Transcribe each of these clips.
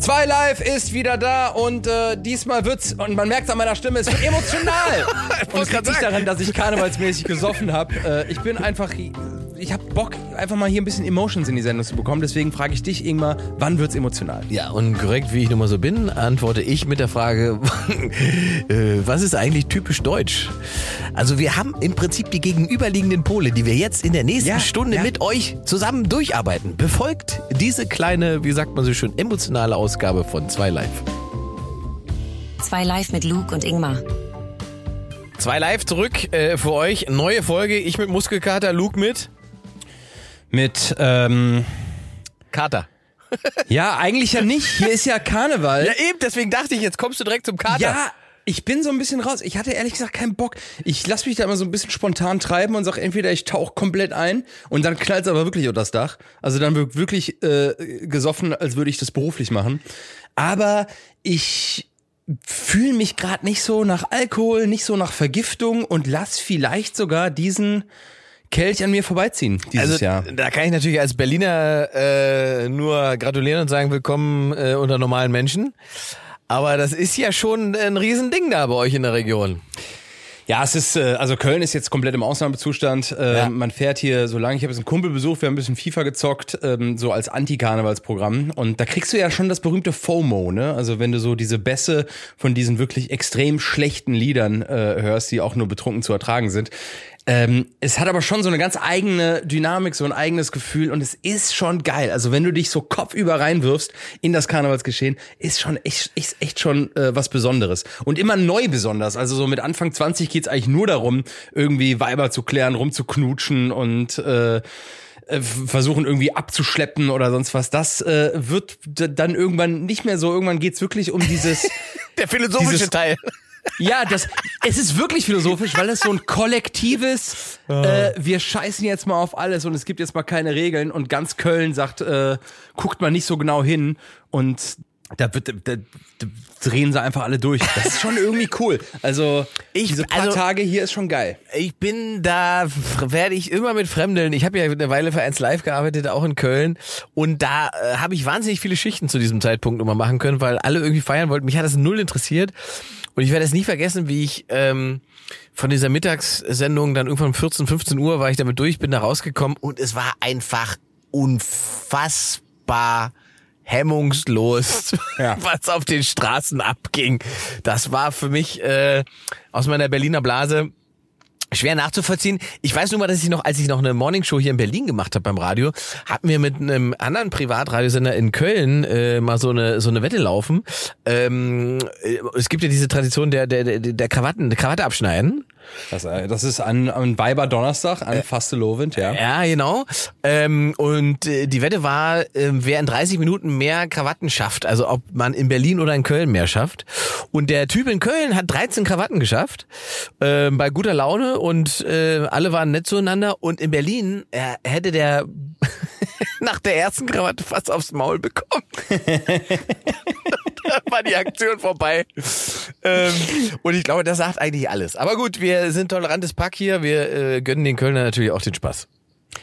Zwei Live ist wieder da und äh, diesmal wird's, und man merkt an meiner Stimme, es wird emotional. und es liegt nicht daran, dass ich karnevalsmäßig gesoffen habe. Äh, ich bin einfach, ich habe Bock, einfach mal hier ein bisschen Emotions in die Sendung zu bekommen. Deswegen frage ich dich, Ingmar, wann wird's emotional? Ja, und korrekt, wie ich nun mal so bin, antworte ich mit der Frage, äh, was ist eigentlich typisch deutsch? Also wir haben im Prinzip die gegenüberliegenden Pole, die wir jetzt in der nächsten Ja, Stunde ja. mit euch zusammen durcharbeiten. Befolgt diese kleine, wie sagt man so schön, emotionale Ausgabe von 2 Live. Zwei live mit Luke und Ingmar. 2 Live zurück äh, für euch. Neue Folge. Ich mit Muskelkater, Luke mit Mit, ähm, Kater. ja, eigentlich ja nicht. Hier ist ja Karneval. Ja eben, deswegen dachte ich, jetzt kommst du direkt zum Kater. Ja, ich bin so ein bisschen raus. Ich hatte ehrlich gesagt keinen Bock. Ich lasse mich da immer so ein bisschen spontan treiben und sag entweder ich tauche komplett ein und dann knallt aber wirklich unter das Dach. Also dann wird wirklich äh, gesoffen, als würde ich das beruflich machen. Aber ich fühle mich gerade nicht so nach Alkohol, nicht so nach Vergiftung und lass vielleicht sogar diesen Kelch an mir vorbeiziehen dieses Also Jahr. da kann ich natürlich als Berliner äh, nur gratulieren und sagen, willkommen äh, unter normalen Menschen. Aber das ist ja schon ein Riesending da bei euch in der Region. Ja, es ist, äh, also Köln ist jetzt komplett im Ausnahmezustand. Äh, Ja. Man fährt hier so lange, ich habe jetzt einen Kumpel besucht, wir haben ein bisschen FIFA gezockt, ähm, so als Anti-Karnevalsprogramm. Und da kriegst du ja schon das berühmte FOMO, ne? Also wenn du so diese Bässe von diesen wirklich extrem schlechten Liedern äh, hörst, die auch nur betrunken zu ertragen sind. Ähm, es hat aber schon so eine ganz eigene Dynamik, so ein eigenes Gefühl und es ist schon geil. Also wenn du dich so kopfüber reinwirfst in das Karnevalsgeschehen, ist schon echt, echt, echt schon äh, was Besonderes. Und immer neu besonders. Also so mit Anfang 20 geht's eigentlich nur darum, irgendwie Weiber zu klären, rumzuknutschen und äh, äh, versuchen irgendwie abzuschleppen oder sonst was. Das äh, wird dann irgendwann nicht mehr so. Irgendwann geht's wirklich um dieses Der philosophische Dieses- Teil. Ja, das, es ist wirklich philosophisch, weil es so ein kollektives, äh, wir scheißen jetzt mal auf alles und es gibt jetzt mal keine Regeln und ganz Köln sagt, äh, guckt mal nicht so genau hin und da, wird, da, da drehen sie einfach alle durch. Das ist schon irgendwie cool. Also, Ich- diese paar also- Tage hier ist schon geil. Ich bin da, werde ich immer mit Fremdeln. Ich habe ja eine Weile für 1 Live gearbeitet, auch in Köln. Und da äh, habe ich wahnsinnig viele Schichten zu diesem Zeitpunkt immer machen können, weil alle irgendwie feiern wollten. Mich hat das null interessiert. Und ich werde es nie vergessen, wie ich ähm, von dieser Mittagssendung dann irgendwann um 14, 15 Uhr war ich damit durch, bin da rausgekommen und es war einfach unfassbar hemmungslos, Ja. was auf den Straßen abging. Das war für mich äh, aus meiner Berliner Blase schwer nachzuvollziehen. Ich weiß nur mal, dass ich noch, als ich noch eine Morningshow hier in Berlin gemacht habe beim Radio, hatten wir mit einem anderen Privatradiosender in Köln äh, mal so eine so eine Wette laufen. Ähm, äh, es gibt ja diese Tradition der der der, der Krawatten, der Krawatte abschneiden. Das, äh, das ist an, an Weiber Donnerstag, an Fastelovend, ja. Ja, genau. Ähm, und äh, die Wette war, äh, wer in 30 Minuten mehr Krawatten schafft. Also ob man in Berlin oder in Köln mehr schafft. Und der Typ in Köln hat 13 Krawatten geschafft. ähm, bei guter Laune und äh, alle waren nett zueinander. Und in Berlin äh, hätte der nach der ersten Krawatte fast aufs Maul bekommen. Dann war die Aktion vorbei. Ähm, und ich glaube, das sagt eigentlich alles. Aber gut, wir sind tolerantes Pack hier. Wir äh, gönnen den Kölner natürlich auch den Spaß.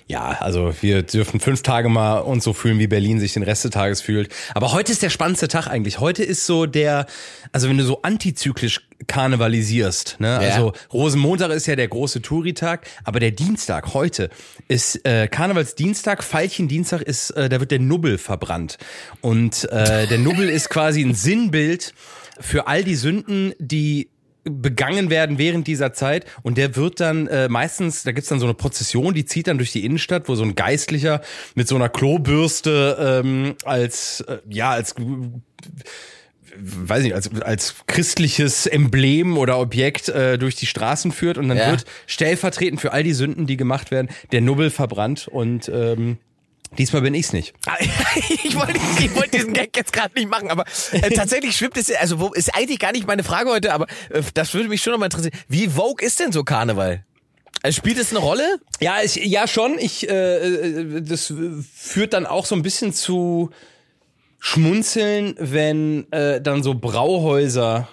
Ja, also wir dürfen fünf Tage mal uns so fühlen, wie Berlin sich den Rest des Tages fühlt. Aber heute ist der spannendste Tag eigentlich. Heute ist so der, also wenn du so antizyklisch karnevalisierst, ne? Ja. Also Rosenmontag ist ja der große Touri-Tag, aber der Dienstag heute ist äh, Karnevalsdienstag, Veilchendienstag ist, äh, da wird der Nubbel verbrannt. Und äh, der Nubbel ist quasi ein Sinnbild für all die Sünden, die begangen werden während dieser Zeit. Und der wird dann äh, meistens, da gibt's dann so eine Prozession, die zieht dann durch die Innenstadt, wo so ein Geistlicher mit so einer Klobürste ähm, als äh, ja als weiß nicht, als, als christliches Emblem oder Objekt äh, durch die Straßen führt. Und dann Ja. wird stellvertretend für all die Sünden, die gemacht werden, der Nubbel verbrannt. Und ähm, diesmal bin ich's nicht. ich wollte ich wollte diesen Gag jetzt gerade nicht machen, aber äh, tatsächlich schwimmt es, also wo, ist eigentlich gar nicht meine Frage heute, aber äh, das würde mich schon noch mal interessieren. Wie vogue ist denn so Karneval? Also spielt es eine Rolle? Ja, ich, ja schon. Ich, äh, äh, das führt dann auch so ein bisschen zu Schmunzeln, wenn äh, dann so Brauhäuser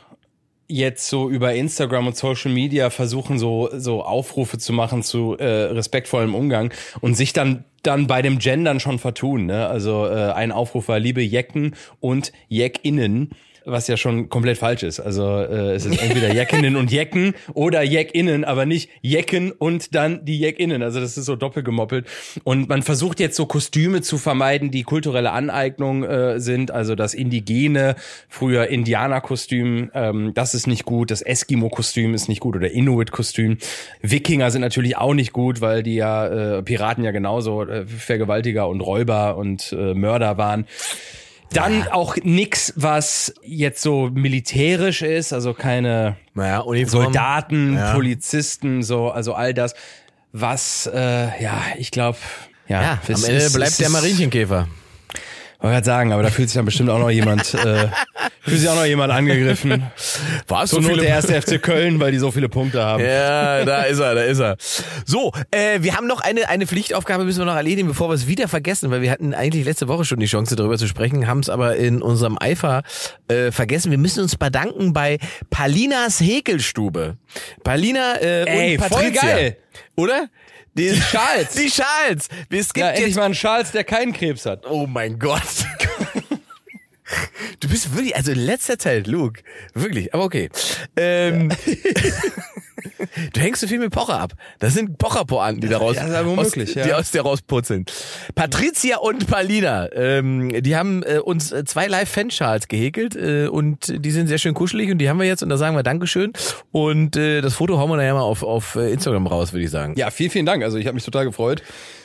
jetzt so über Instagram und Social Media versuchen so so Aufrufe zu machen zu äh, respektvollem Umgang und sich dann dann bei dem Gendern schon vertun. Ne? Also äh, ein Aufruf war liebe Jecken und Jeckinnen was ja schon komplett falsch ist. Also äh, es ist entweder Jackinnen und Jecken oder Jackinnen, aber nicht Jecken und dann die Jackinnen. Also das ist so doppelt gemoppelt. Und man versucht jetzt so Kostüme zu vermeiden, die kulturelle Aneignung äh, sind. Also das indigene, früher Indianerkostüm, ähm, das ist nicht gut. Das Eskimo-Kostüm ist nicht gut oder Inuit-Kostüm. Wikinger sind natürlich auch nicht gut, weil die ja äh, Piraten ja genauso äh, Vergewaltiger und Räuber und äh, Mörder waren. Dann ja. auch nix, was jetzt so militärisch ist, also keine naja, Uniform. Soldaten, ja. Polizisten, so, also all das, was, äh, ja, ich glaube, ja, ja am Ende bleibt ist, der Marienkäfer. Wollte gerade sagen, aber da fühlt sich dann bestimmt auch noch jemand, äh, fühlt sich auch noch jemand angegriffen. War es so, so viele der erste FC Köln, weil die so viele Punkte haben. Ja, da ist er, da ist er. So, äh, wir haben noch eine eine Pflichtaufgabe müssen wir noch erledigen, bevor wir es wieder vergessen, weil wir hatten eigentlich letzte Woche schon die Chance darüber zu sprechen, haben es aber in unserem Eifer äh, vergessen. Wir müssen uns bedanken bei Palinas Häkelstube. Palina äh, Ey, und Patricia. Voll geil. Oder? Die, die Schals. Die Schals. Es gibt ja, endlich jetzt mal einen Schals, der keinen Krebs hat. Oh mein Gott. Du bist wirklich, also in letzter Zeit, Luke, wirklich, aber okay. Ähm, ja. Du hängst so viel mit Pocher ab. Das sind Pocher-Poanten, die da raus, ja, aus, ja. die aus dir rausputzeln. Patricia und Palina, ähm, die haben äh, uns äh, zwei Live-Fanschals gehäkelt äh, und die sind sehr schön kuschelig und die haben wir jetzt und da sagen wir Dankeschön und äh, das Foto hauen wir nachher mal auf, auf äh, Instagram raus, würde ich sagen. Ja, vielen, vielen Dank. Also ich habe mich total gefreut,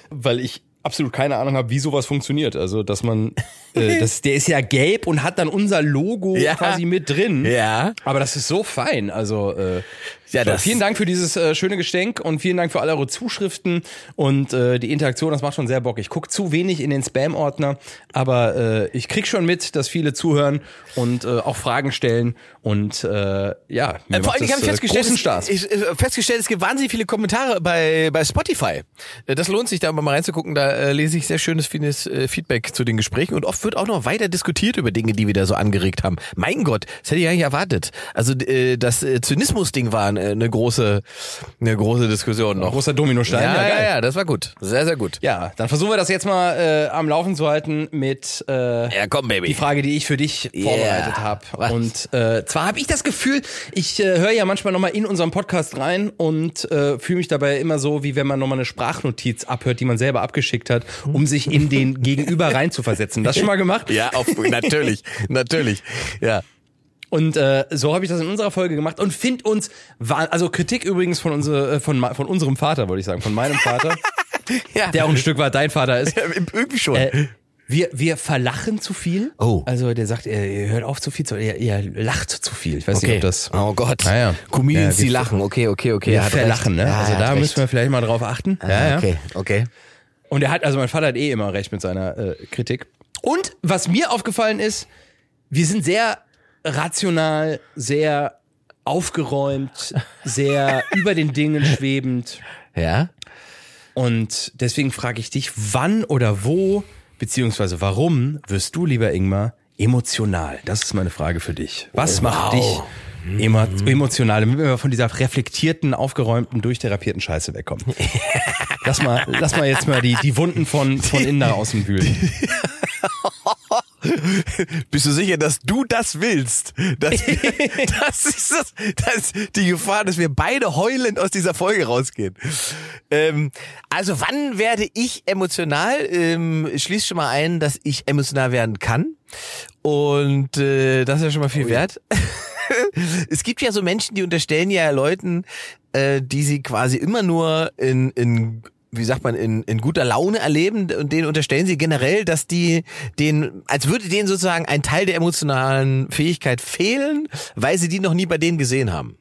weil ich absolut keine Ahnung habe, wie sowas funktioniert. Also, dass man, äh, das, der ist ja gelb und hat dann unser Logo ja. quasi mit drin. Ja. Aber das ist so fein. Also, äh, ja, das vielen Dank für dieses äh, schöne Geschenk und vielen Dank für alle eure Zuschriften und äh, die Interaktion. Das macht schon sehr Bock. Ich guck zu wenig in den Spam-Ordner, aber äh, ich krieg schon mit, dass viele zuhören und äh, auch Fragen stellen und äh, ja, mir äh, vor allem ich habe festgestellt, Spaß. Ich, ich, festgestellt, es gibt wahnsinnig viele Kommentare bei bei Spotify. Äh, das lohnt sich da mal reinzugucken. Da äh, lese ich sehr schönes, vieles äh, Feedback zu den Gesprächen und oft wird auch noch weiter diskutiert über Dinge, die wir da so angeregt haben. Mein Gott, das hätte ich eigentlich erwartet. Also äh, das äh, Zynismus-Ding war äh, eine große, eine große Diskussion noch. Ein großer Dominostein. Ja, ja, ja, ja, das war gut. Sehr, sehr gut. Ja, dann versuchen wir das jetzt mal äh, am Laufen zu halten mit äh, ja, komm, Baby. die Frage, die ich für dich yeah. vorbereitet habe. Und äh, zwar habe ich das Gefühl, ich äh, höre ja manchmal nochmal in unserem Podcast rein und äh, fühle mich dabei immer so, wie wenn man nochmal eine Sprachnotiz abhört, die man selber abgeschickt hat, um sich in den Gegenüber reinzuversetzen. Das schon mal gemacht? Ja, auf, natürlich, natürlich. Ja. Und äh, so habe ich das in unserer Folge gemacht und find uns, also Kritik übrigens von, unsere, äh, von, von unserem Vater, wollte ich sagen, von meinem Vater, ja. der auch ein Stück weit dein Vater ist. Ja, irgendwie schon. Äh, wir, wir verlachen zu viel. Oh. Also der sagt, ihr, ihr hört auf zu viel, zu, ihr, ihr lacht zu viel. Ich weiß okay. nicht, ob das. Oh Gott. Ah, ja. Comedians, ja, die lachen. Okay, okay, okay. Wir verlachen, ne? Ja, also da müssen wir vielleicht mal drauf achten. Ah, ja, ja. Okay, okay. Und er hat, also mein Vater hat eh immer recht mit seiner äh, Kritik. Und was mir aufgefallen ist, wir sind sehr rational, sehr aufgeräumt, sehr über den Dingen schwebend. Ja. Und deswegen frage ich dich, wann oder wo, beziehungsweise warum wirst du, lieber Ingmar, emotional? Das ist meine Frage für dich. Was wow. macht dich emo emotional, damit wir von dieser reflektierten, aufgeräumten, durchtherapierten Scheiße wegkommen? lass mal, lass mal jetzt mal die, die Wunden von, von innen nach außen wühlen. Bist du sicher, dass du das willst? Das, das ist das, das ist die Gefahr, dass wir beide heulend aus dieser Folge rausgehen. Ähm, also wann werde ich emotional? Ähm, schließ schon mal ein, dass ich emotional werden kann. Und äh, das ist ja schon mal viel oh, wert. es gibt ja so Menschen, die unterstellen ja Leuten, äh, die sie quasi immer nur in, in wie sagt man, in, in guter Laune erleben und denen unterstellen sie generell, dass die den, als würde denen sozusagen ein Teil der emotionalen Fähigkeit fehlen, weil sie die noch nie bei denen gesehen haben.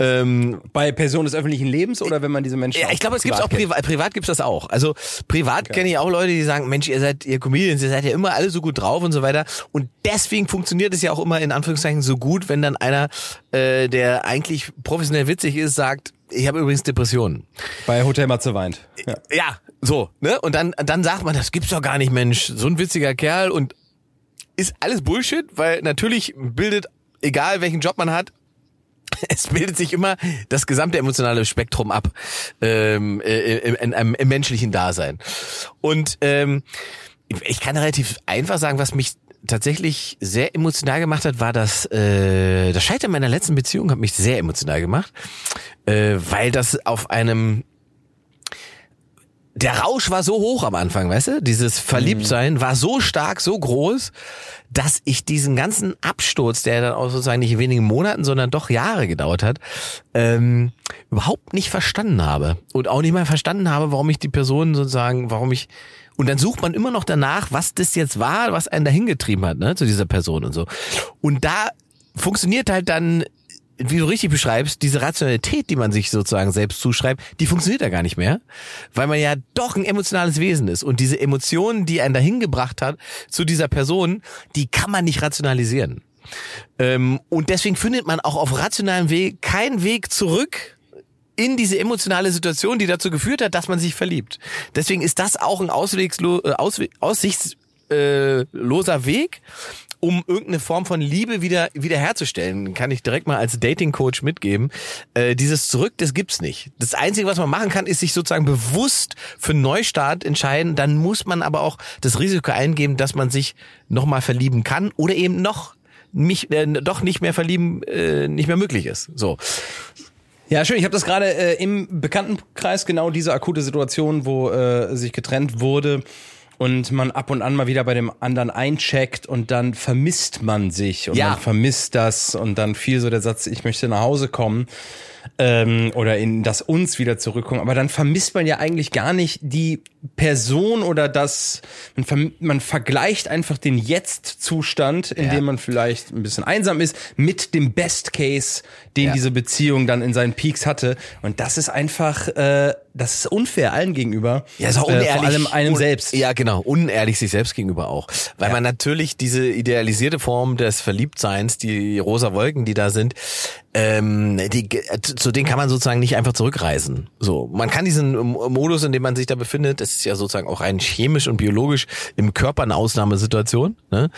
Ähm, bei Personen des öffentlichen Lebens oder wenn man diese Menschen Ja, ich glaube, es gibt auch privat, privat gibt's das auch. Also privat okay. kenne ich auch Leute, die sagen, Mensch, ihr seid ihr Comedians, ihr seid ja immer alle so gut drauf und so weiter. Und deswegen funktioniert es ja auch immer in Anführungszeichen so gut, wenn dann einer, äh, der eigentlich professionell witzig ist, sagt, ich habe übrigens Depressionen. Bei Hotel Matze weint. Ja. ja, so, ne? Und dann, dann sagt man, das gibt's doch gar nicht, Mensch. So ein witziger Kerl und ist alles Bullshit, weil natürlich bildet, egal welchen Job man hat, es bildet sich immer das gesamte emotionale Spektrum ab ähm, äh, im, in einem im menschlichen Dasein. Und ähm, ich kann relativ einfach sagen, was mich tatsächlich sehr emotional gemacht hat, war das äh, das Scheitern meiner letzten Beziehung hat mich sehr emotional gemacht, äh, weil das auf einem der Rausch war so hoch am Anfang, weißt du? Dieses Verliebtsein war so stark, so groß, dass ich diesen ganzen Absturz, der dann auch sozusagen nicht in wenigen Monaten, sondern doch Jahre gedauert hat, ähm, überhaupt nicht verstanden habe. Und auch nicht mal verstanden habe, warum ich die Person sozusagen, warum ich und dann sucht man immer noch danach, was das jetzt war, was einen dahin getrieben hat, ne, zu dieser Person und so. Und da funktioniert halt dann wie du richtig beschreibst, diese Rationalität, die man sich sozusagen selbst zuschreibt, die funktioniert ja gar nicht mehr, weil man ja doch ein emotionales Wesen ist und diese Emotionen, die einen dahin gebracht hat zu dieser Person, die kann man nicht rationalisieren. Ähm, und deswegen findet man auch auf rationalem Weg keinen Weg zurück in diese emotionale Situation, die dazu geführt hat, dass man sich verliebt. Deswegen ist das auch ein auswegslo äh, Auswe aussichtsloser Weg um irgendeine Form von Liebe wieder wiederherzustellen, kann ich direkt mal als Dating Coach mitgeben. Äh, dieses Zurück, das gibt's nicht. Das Einzige, was man machen kann, ist sich sozusagen bewusst für Neustart entscheiden. Dann muss man aber auch das Risiko eingeben, dass man sich nochmal verlieben kann oder eben noch mich äh, doch nicht mehr verlieben äh, nicht mehr möglich ist. So. Ja, schön. Ich habe das gerade äh, im Bekanntenkreis genau diese akute Situation, wo äh, sich getrennt wurde und man ab und an mal wieder bei dem anderen eincheckt und dann vermisst man sich und Ja. man vermisst das und dann fiel so der Satz, ich möchte nach Hause kommen ähm, oder in das uns wieder zurückkommen. Aber dann vermisst man ja eigentlich gar nicht die Person oder das, man, ver man vergleicht einfach den Jetzt-Zustand, in Ja. dem man vielleicht ein bisschen einsam ist, mit dem Best Case, den Ja. diese Beziehung dann in seinen Peaks hatte. Und das ist einfach, äh, das ist unfair allen gegenüber. Ja, ist auch Äh, unehrlich. vor allem einem selbst. Ja, genau. Unehrlich sich selbst gegenüber auch. Weil man natürlich diese idealisierte Form des Verliebtseins, die rosa Wolken, die da sind, ähm, die, zu denen kann man sozusagen nicht einfach zurückreisen. So, man kann diesen Modus, in dem man sich da befindet, ist ja sozusagen auch rein chemisch und biologisch im Körper eine Ausnahmesituation, ne?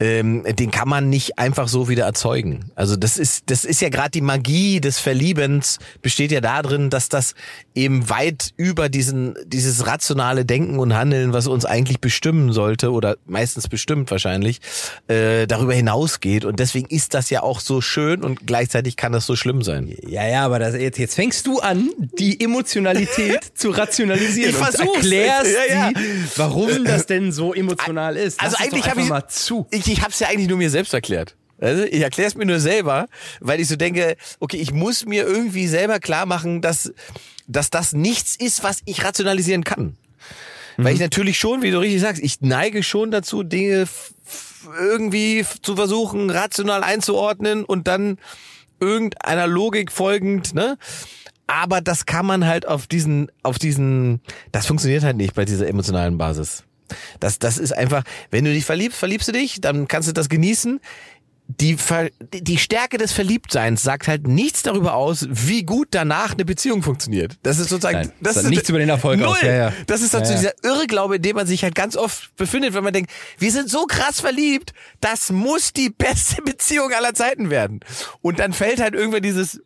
ähm, den kann man nicht einfach so wieder erzeugen. Also das ist, das ist ja gerade die Magie des Verliebens, besteht ja darin, dass das eben weit über diesen, dieses rationale Denken und Handeln, was uns eigentlich bestimmen sollte oder meistens bestimmt wahrscheinlich, äh, darüber hinausgeht. Und deswegen ist das ja auch so schön und gleichzeitig kann das so schlimm sein. Ja, ja, aber das, jetzt, jetzt fängst du an, die Emotionalität zu rationalisieren Ich und versuch's. Erklärst, Ja, ja. Die, warum das denn so emotional ist. Also Lass es eigentlich habe ich mal zu. Ich, ich habe es ja eigentlich nur mir selbst erklärt. Also ich erkläre es mir nur selber, weil ich so denke, okay, ich muss mir irgendwie selber klar machen, dass, dass das nichts ist, was ich rationalisieren kann. Weil ich natürlich schon, wie du richtig sagst, ich neige schon dazu, Dinge irgendwie zu versuchen, rational einzuordnen und dann irgendeiner Logik folgend, ne? Aber das kann man halt auf diesen, auf diesen, das funktioniert halt nicht bei dieser emotionalen Basis. Das, das ist einfach, wenn du dich verliebst, verliebst du dich, dann kannst du das genießen. Die, Ver, die Stärke des Verliebtseins sagt halt nichts darüber aus, wie gut danach eine Beziehung funktioniert. Das ist sozusagen, Nein, das ist nichts über den Erfolg null. aus. Ja, ja. Das ist dazu Ja, ja. dieser Irrglaube, in dem man sich halt ganz oft befindet, wenn man denkt, wir sind so krass verliebt, das muss die beste Beziehung aller Zeiten werden. Und dann fällt halt irgendwann dieses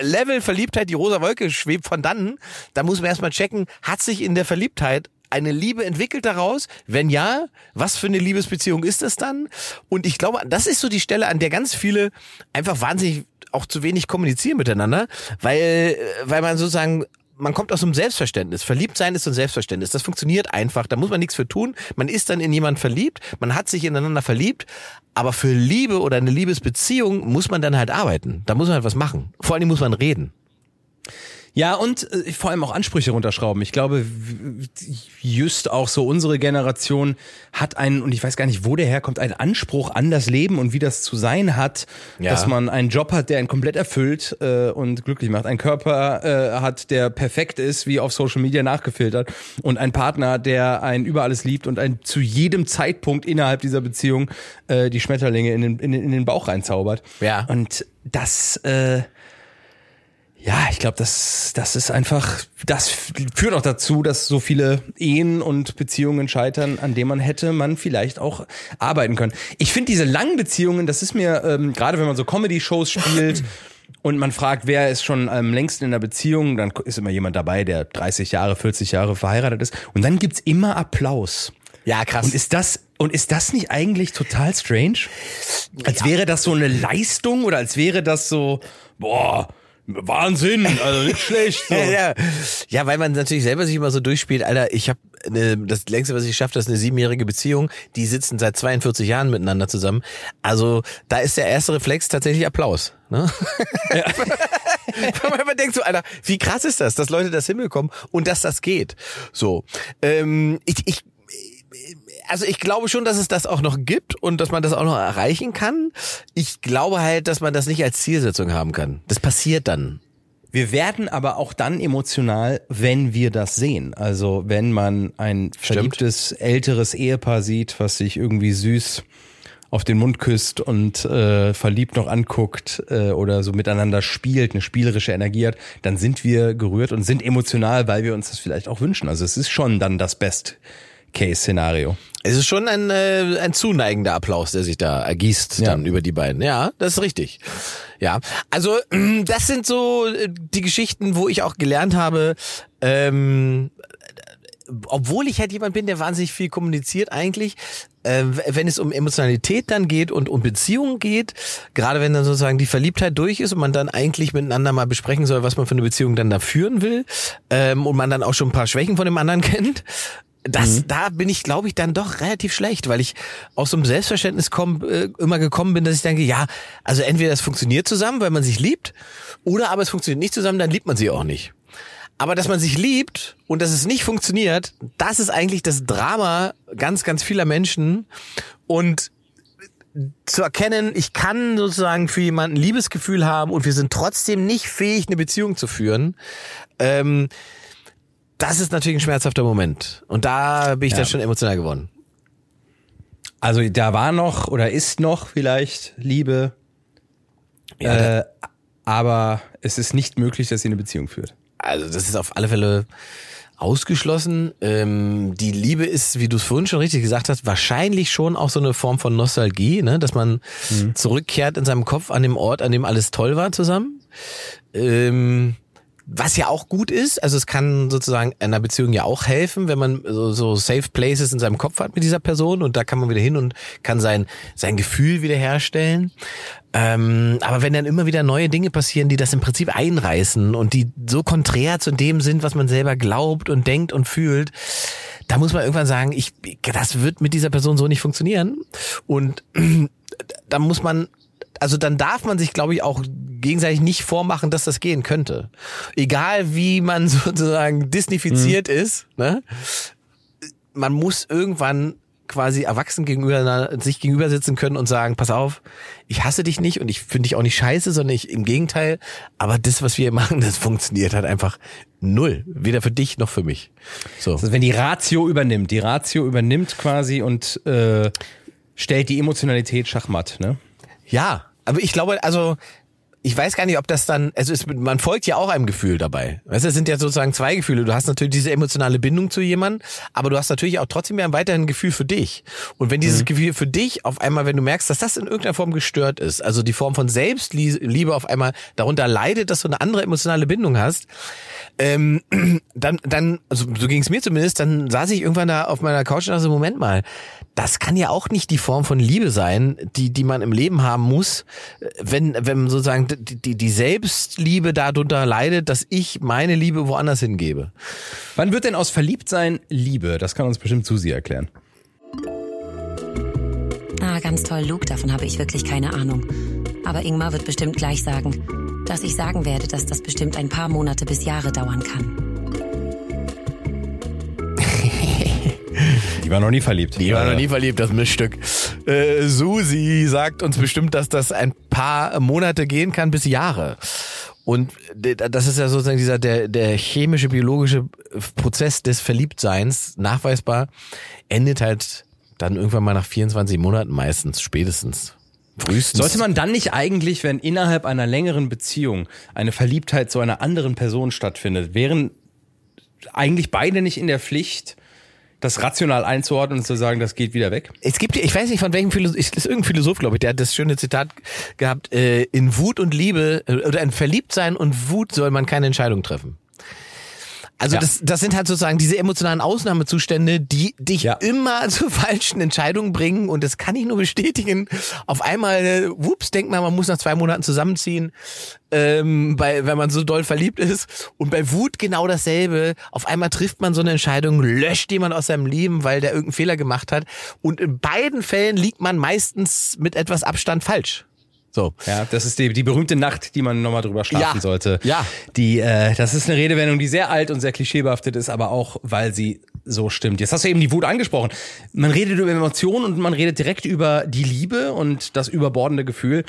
Level Verliebtheit, die rosa Wolke schwebt von dannen. Da muss man erstmal checken, hat sich in der Verliebtheit eine Liebe entwickelt daraus? Wenn ja, was für eine Liebesbeziehung ist es dann? Und ich glaube, das ist so die Stelle, an der ganz viele einfach wahnsinnig auch zu wenig kommunizieren miteinander, weil, äh, weil man sozusagen man kommt aus einem Selbstverständnis. Verliebt sein ist so ein Selbstverständnis. Das funktioniert einfach. Da muss man nichts für tun. Man ist dann in jemanden verliebt. Man hat sich ineinander verliebt. Aber für Liebe oder eine Liebesbeziehung muss man dann halt arbeiten. Da muss man halt was machen. Vor Dingen muss man reden. Ja, und äh, vor allem auch Ansprüche runterschrauben. Ich glaube, just auch so unsere Generation hat einen, und ich weiß gar nicht, wo der herkommt, einen Anspruch an das Leben und wie das zu sein hat, Ja. dass man einen Job hat, der einen komplett erfüllt äh, und glücklich macht, einen Körper äh, hat, der perfekt ist, wie auf Social Media nachgefiltert, und einen Partner, der einen über alles liebt und einen zu jedem Zeitpunkt innerhalb dieser Beziehung äh, die Schmetterlinge in den, in, den, in den Bauch reinzaubert. Ja. Und das äh, ja, ich glaube, das, das ist einfach, das führt auch dazu, dass so viele Ehen und Beziehungen scheitern, an denen man hätte man vielleicht auch arbeiten können. Ich finde diese langen Beziehungen, das ist mir, ähm, gerade wenn man so Comedy-Shows spielt und man fragt, wer ist schon am längsten in der Beziehung, dann ist immer jemand dabei, der 30 Jahre, 40 Jahre verheiratet ist. Und dann gibt's immer Applaus. Ja, krass. Und ist das, und ist das nicht eigentlich total strange? Als wäre das so eine Leistung oder als wäre das so, boah, Wahnsinn, also nicht schlecht. So. ja, ja, weil man natürlich selber sich immer so durchspielt, Alter, ich habe eine, das längste, was ich schaffe, das ist eine siebenjährige Beziehung, die sitzen seit 42 Jahren miteinander zusammen. Also da ist der erste Reflex tatsächlich Applaus. Ne? Ja. Weil man denkt so, Alter, wie krass ist das, dass Leute das hinbekommen und dass das geht. So, ähm, ich, ich also ich glaube schon, dass es das auch noch gibt und dass man das auch noch erreichen kann. Ich glaube halt, dass man das nicht als Zielsetzung haben kann. Das passiert dann. Wir werden aber auch dann emotional, wenn wir das sehen. Also wenn man ein verliebtes älteres Ehepaar sieht, was sich irgendwie süß auf den Mund küsst und äh, verliebt noch anguckt äh, oder so miteinander spielt, eine spielerische Energie hat, dann sind wir gerührt und sind emotional, weil wir uns das vielleicht auch wünschen. Also es ist schon dann das Best Case-Szenario. Es ist schon ein, äh, ein zuneigender Applaus, der sich da ergießt dann ja. über die beiden. Ja, das ist richtig. Ja, also das sind so äh, die Geschichten, wo ich auch gelernt habe, ähm, obwohl ich halt jemand bin, der wahnsinnig viel kommuniziert eigentlich, äh, wenn es um Emotionalität dann geht und um Beziehungen geht, gerade wenn dann sozusagen die Verliebtheit durch ist und man dann eigentlich miteinander mal besprechen soll, was man für eine Beziehung dann da führen will ähm, und man dann auch schon ein paar Schwächen von dem anderen kennt, das, mhm. da bin ich, glaube ich, dann doch relativ schlecht, weil ich aus so einem Selbstverständnis komm, äh, immer gekommen bin, dass ich denke, ja, also entweder es funktioniert zusammen, weil man sich liebt, oder aber es funktioniert nicht zusammen, dann liebt man sie auch nicht. Aber dass man sich liebt und dass es nicht funktioniert, das ist eigentlich das Drama ganz, ganz vieler Menschen. Und zu erkennen, ich kann sozusagen für jemanden Liebesgefühl haben und wir sind trotzdem nicht fähig, eine Beziehung zu führen. Ähm, das ist natürlich ein schmerzhafter Moment. Und da bin ich ja. dann schon emotional geworden. Also da war noch oder ist noch vielleicht Liebe, ja, äh, aber es ist nicht möglich, dass sie eine Beziehung führt. Also das ist auf alle Fälle ausgeschlossen. Ähm, die Liebe ist, wie du es vorhin schon richtig gesagt hast, wahrscheinlich schon auch so eine Form von Nostalgie, ne? dass man mhm. zurückkehrt in seinem Kopf an dem Ort, an dem alles toll war zusammen. Ähm, was ja auch gut ist, also es kann sozusagen einer Beziehung ja auch helfen, wenn man so, so Safe Places in seinem Kopf hat mit dieser Person und da kann man wieder hin und kann sein, sein Gefühl wiederherstellen. Ähm, aber wenn dann immer wieder neue Dinge passieren, die das im Prinzip einreißen und die so konträr zu dem sind, was man selber glaubt und denkt und fühlt, da muss man irgendwann sagen, ich, das wird mit dieser Person so nicht funktionieren. Und da muss man also dann darf man sich, glaube ich, auch gegenseitig nicht vormachen, dass das gehen könnte. Egal wie man sozusagen disnifiziert mhm. ist, ne? Man muss irgendwann quasi erwachsen gegenüber sich gegenüber sitzen können und sagen, pass auf, ich hasse dich nicht und ich finde dich auch nicht scheiße, sondern ich im Gegenteil, aber das, was wir machen, das funktioniert halt einfach null. Weder für dich noch für mich. So. Also wenn die Ratio übernimmt, die Ratio übernimmt quasi und äh, stellt die Emotionalität schachmatt, ne? Ja, aber ich glaube, also ich weiß gar nicht, ob das dann, also es, man folgt ja auch einem Gefühl dabei. Weißt du, es sind ja sozusagen zwei Gefühle. Du hast natürlich diese emotionale Bindung zu jemandem, aber du hast natürlich auch trotzdem ja ein weiterhin Gefühl für dich. Und wenn dieses mhm. Gefühl für dich auf einmal, wenn du merkst, dass das in irgendeiner Form gestört ist, also die Form von Selbstliebe auf einmal darunter leidet, dass du eine andere emotionale Bindung hast, ähm, dann, dann, also so ging es mir zumindest, dann saß ich irgendwann da auf meiner Couch und dachte, Moment mal, das kann ja auch nicht die Form von Liebe sein, die, die man im Leben haben muss, wenn, wenn sozusagen die, die, die Selbstliebe darunter leidet, dass ich meine Liebe woanders hingebe. Wann wird denn aus Verliebtsein Liebe? Das kann uns bestimmt Susi erklären. Ah, ganz toll, Luke, davon habe ich wirklich keine Ahnung. Aber Ingmar wird bestimmt gleich sagen, dass ich sagen werde, dass das bestimmt ein paar Monate bis Jahre dauern kann. Die war noch nie verliebt. Die war noch nie verliebt, das Missstück. Äh, Susi sagt uns bestimmt, dass das ein paar Monate gehen kann bis Jahre. Und das ist ja sozusagen dieser der, der chemische, biologische Prozess des Verliebtseins, nachweisbar, endet halt dann irgendwann mal nach 24 Monaten meistens, spätestens. Frühestens. Sollte man dann nicht eigentlich, wenn innerhalb einer längeren Beziehung eine Verliebtheit zu einer anderen Person stattfindet, wären eigentlich beide nicht in der Pflicht, das rational einzuordnen und zu sagen, das geht wieder weg? Es gibt, ich weiß nicht von welchem Philosoph, ist irgendein Philosoph, glaube ich, der hat das schöne Zitat gehabt, äh, in Wut und Liebe, äh, oder in Verliebtsein und Wut soll man keine Entscheidung treffen. Also Ja. das, das sind halt sozusagen diese emotionalen Ausnahmezustände, die dich Ja. immer zu falschen Entscheidungen bringen und das kann ich nur bestätigen. Auf einmal, äh, whoops, denkt man, man muss nach zwei Monaten zusammenziehen, ähm, bei, wenn man so doll verliebt ist. Und bei Wut genau dasselbe. Auf einmal trifft man so eine Entscheidung, löscht jemand aus seinem Leben, weil der irgendeinen Fehler gemacht hat. Und in beiden Fällen liegt man meistens mit etwas Abstand falsch. So. Ja, das ist die, die berühmte Nacht, die man nochmal drüber schlafen Ja. sollte. Ja. Die, äh, das ist eine Redewendung, die sehr alt und sehr klischeebehaftet ist, aber auch, weil sie so stimmt. Jetzt hast du eben die Wut angesprochen. Man redet über Emotionen und man redet direkt über die Liebe und das überbordende Gefühl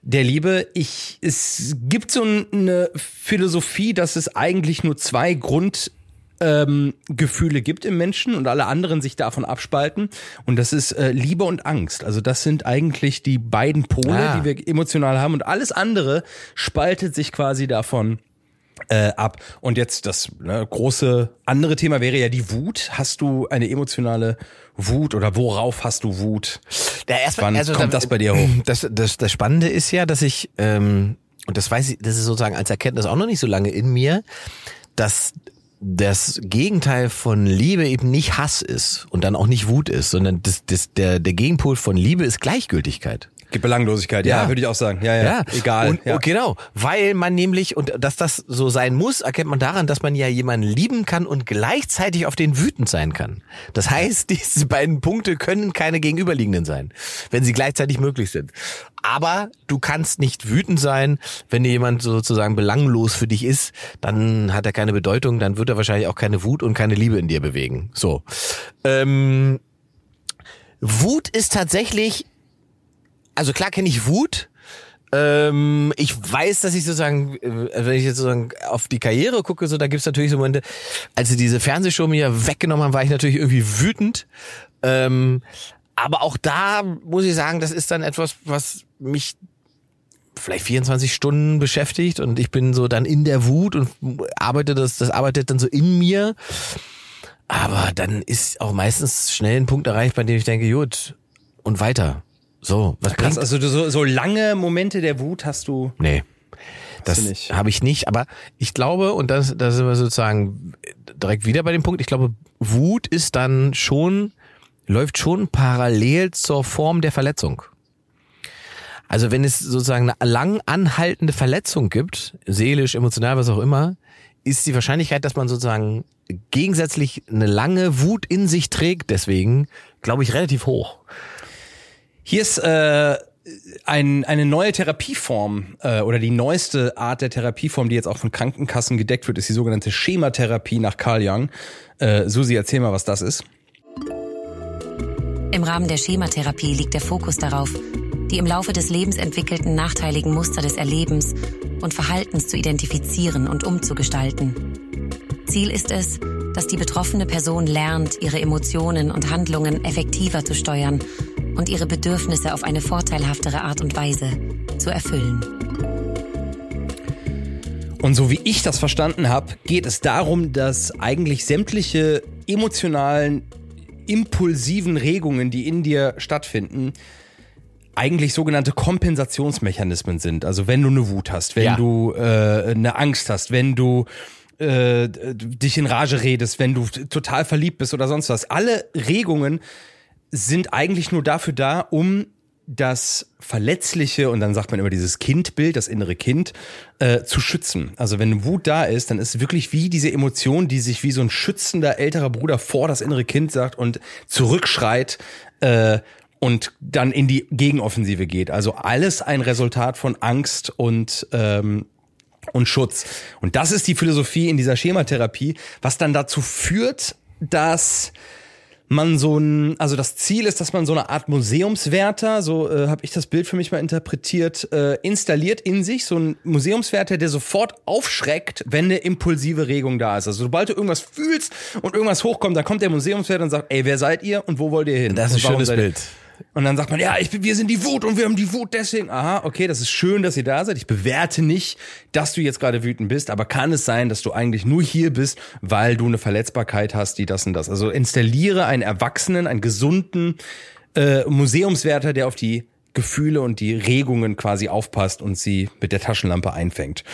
der Liebe. Ich, es gibt so eine Philosophie, dass es eigentlich nur zwei Grund ähm, Gefühle gibt im Menschen und alle anderen sich davon abspalten. Und das ist äh, Liebe und Angst. Also das sind eigentlich die beiden Pole, Ah. die wir emotional haben. Und alles andere spaltet sich quasi davon äh, ab. Und jetzt das ne, große andere Thema wäre ja die Wut. Hast du eine emotionale Wut oder worauf hast du Wut? Ja, erstmal, Wann kommt das bei dir hoch? Das, das, das Spannende ist ja, dass ich, ähm, und das weiß ich, das ist sozusagen als Erkenntnis auch noch nicht so lange in mir, dass das Gegenteil von Liebe eben nicht Hass ist und dann auch nicht Wut ist, sondern das, das, der, der Gegenpol von Liebe ist Gleichgültigkeit. Belanglosigkeit, ja, Ja. würde ich auch sagen. Ja, ja, egal. Und, ja. und genau, weil man nämlich, und dass das so sein muss, erkennt man daran, dass man ja jemanden lieben kann und gleichzeitig auf den wütend sein kann. Das heißt, diese beiden Punkte können keine gegenüberliegenden sein, wenn sie gleichzeitig möglich sind. Aber du kannst nicht wütend sein, wenn dir jemand sozusagen belanglos für dich ist, dann hat er keine Bedeutung, dann wird er wahrscheinlich auch keine Wut und keine Liebe in dir bewegen. So. Ähm, Wut ist tatsächlich also klar kenne ich Wut. Ähm, ich weiß, dass ich sozusagen, äh, wenn ich jetzt sozusagen auf die Karriere gucke, so da gibt's natürlich so Momente, als sie diese Fernsehshow mir weggenommen haben, war ich natürlich irgendwie wütend. Ähm, aber auch da muss ich sagen, das ist dann etwas, was mich vielleicht 24 Stunden beschäftigt und ich bin so dann in der Wut und arbeite das, das arbeitet dann so in mir. Aber dann ist auch meistens schnell ein Punkt erreicht, bei dem ich denke, gut, und weiter. So, was Krass, bringt also du, so, so lange Momente der Wut hast du. Nee. Das habe ich nicht, aber ich glaube, und das, da sind wir sozusagen direkt wieder bei dem Punkt, ich glaube, Wut ist dann schon, läuft schon parallel zur Form der Verletzung. Also wenn es sozusagen eine lang anhaltende Verletzung gibt, seelisch, emotional, was auch immer, ist die Wahrscheinlichkeit, dass man sozusagen gegensätzlich eine lange Wut in sich trägt, deswegen, glaube ich, relativ hoch. Hier ist äh, ein, eine neue Therapieform äh, oder die neueste Art der Therapieform, die jetzt auch von Krankenkassen gedeckt wird, ist die sogenannte Schematherapie nach Carl Jung. Äh, Susi, erzähl mal, was das ist. Im Rahmen der Schematherapie liegt der Fokus darauf, die im Laufe des Lebens entwickelten nachteiligen Muster des Erlebens und Verhaltens zu identifizieren und umzugestalten. Ziel ist es, dass die betroffene Person lernt, ihre Emotionen und Handlungen effektiver zu steuern und ihre Bedürfnisse auf eine vorteilhaftere Art und Weise zu erfüllen. Und so wie ich das verstanden habe, geht es darum, dass eigentlich sämtliche emotionalen, impulsiven Regungen, die in dir stattfinden, eigentlich sogenannte Kompensationsmechanismen sind. Also wenn du eine Wut hast, wenn Ja. du äh, eine Angst hast, wenn du äh, dich in Rage redest, wenn du total verliebt bist oder sonst was. Alle Regungen sind eigentlich nur dafür da, um das Verletzliche, und dann sagt man immer dieses Kindbild, das innere Kind, äh, zu schützen. Also wenn Wut da ist, dann ist es wirklich wie diese Emotion, die sich wie so ein schützender älterer Bruder vor das innere Kind sagt und zurückschreit äh, und dann in die Gegenoffensive geht. Also alles ein Resultat von Angst und ähm, und Schutz. Und das ist die Philosophie in dieser Schematherapie, was dann dazu führt, dass man so ein, also das Ziel ist, dass man so eine Art Museumswärter, so äh, habe ich das Bild für mich mal interpretiert, äh, installiert in sich, so ein Museumswärter, der sofort aufschreckt, wenn eine impulsive Regung da ist. Also sobald du irgendwas fühlst und irgendwas hochkommt, dann kommt der Museumswärter und sagt, ey, wer seid ihr und wo wollt ihr hin? Das ist ein schönes seid ihr- Bild. Und dann sagt man, ja, ich, wir sind die Wut und wir haben die Wut deswegen. Aha, okay, das ist schön, dass ihr da seid. Ich bewerte nicht, dass du jetzt gerade wütend bist, aber kann es sein, dass du eigentlich nur hier bist, weil du eine Verletzbarkeit hast, die das und das. Also installiere einen Erwachsenen, einen gesunden äh, Museumswärter, der auf die Gefühle und die Regungen quasi aufpasst und sie mit der Taschenlampe einfängt.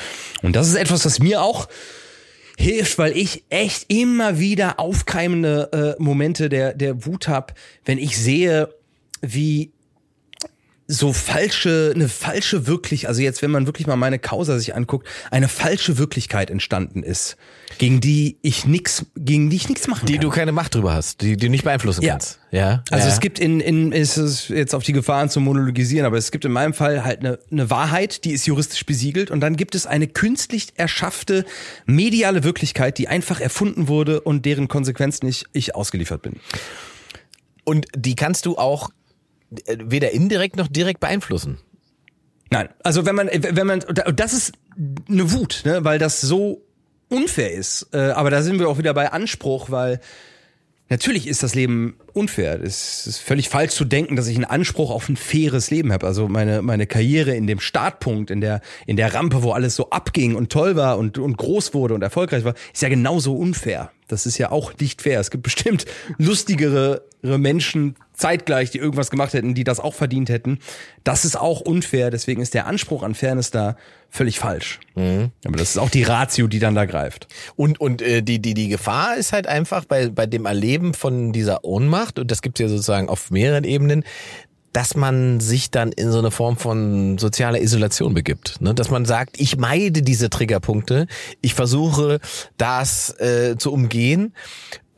Und das ist etwas, was mir auch hilft, weil ich echt immer wieder aufkeimende äh, Momente der, der Wut hab, wenn ich sehe, wie so falsche, eine falsche wirklich, also jetzt, wenn man wirklich mal meine Causa sich anguckt, eine falsche Wirklichkeit entstanden ist, gegen die ich nix, gegen die ich nichts machen Die kann. du keine Macht drüber hast, die, die du nicht beeinflussen Ja. kannst. Ja. Also ja. es gibt in, in ist es jetzt auf die Gefahren zu monologisieren, aber es gibt in meinem Fall halt eine, eine Wahrheit, die ist juristisch besiegelt und dann gibt es eine künstlich erschaffte mediale Wirklichkeit, die einfach erfunden wurde und deren Konsequenzen ich, ich ausgeliefert bin. Und die kannst du auch weder indirekt noch direkt beeinflussen. Nein, also wenn man, wenn man, das ist eine Wut, ne, weil das so unfair ist. Äh, aber da sind wir auch wieder bei Anspruch, weil natürlich ist das Leben unfair. Es ist völlig falsch zu denken, dass ich einen Anspruch auf ein faires Leben habe. Also meine, meine Karriere in dem Startpunkt, in der, in der Rampe, wo alles so abging und toll war und, und groß wurde und erfolgreich war, ist ja genauso unfair. Das ist ja auch nicht fair. Es gibt bestimmt lustigere Menschen zeitgleich, die irgendwas gemacht hätten, die das auch verdient hätten. Das ist auch unfair. Deswegen ist der Anspruch an Fairness da völlig falsch. Aber das ist auch die Ratio, die dann da greift. Und, und äh, die, die, die Gefahr ist halt einfach bei, bei dem Erleben von dieser Ohnmacht, und das gibt's ja sozusagen auf mehreren Ebenen, dass man sich dann in so eine Form von sozialer Isolation begibt. Ne? Dass man sagt, ich meide diese Triggerpunkte, ich versuche das äh, zu umgehen,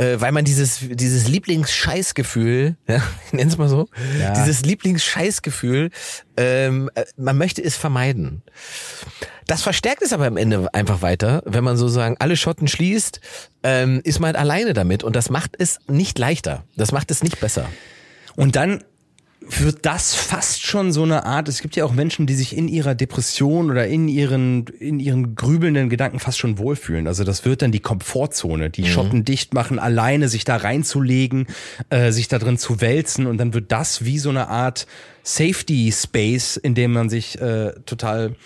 äh, weil man dieses, dieses Lieblingsscheißgefühl, ja, ich nenn's mal so, Ja. dieses Lieblingsscheißgefühl, ähm, äh, man möchte es vermeiden. Das verstärkt es aber am Ende einfach weiter, wenn man sozusagen alle Schotten schließt, ähm, ist man halt alleine damit und das macht es nicht leichter. Das macht es nicht besser. Und dann wird das fast schon so eine Art, es gibt ja auch Menschen, die sich in ihrer Depression oder in ihren, in ihren grübelnden Gedanken fast schon wohlfühlen. Also das wird dann die Komfortzone, die Schotten dicht machen, alleine sich da reinzulegen, äh, sich da drin zu wälzen und dann wird das wie so eine Art Safety Space, in dem man sich äh, total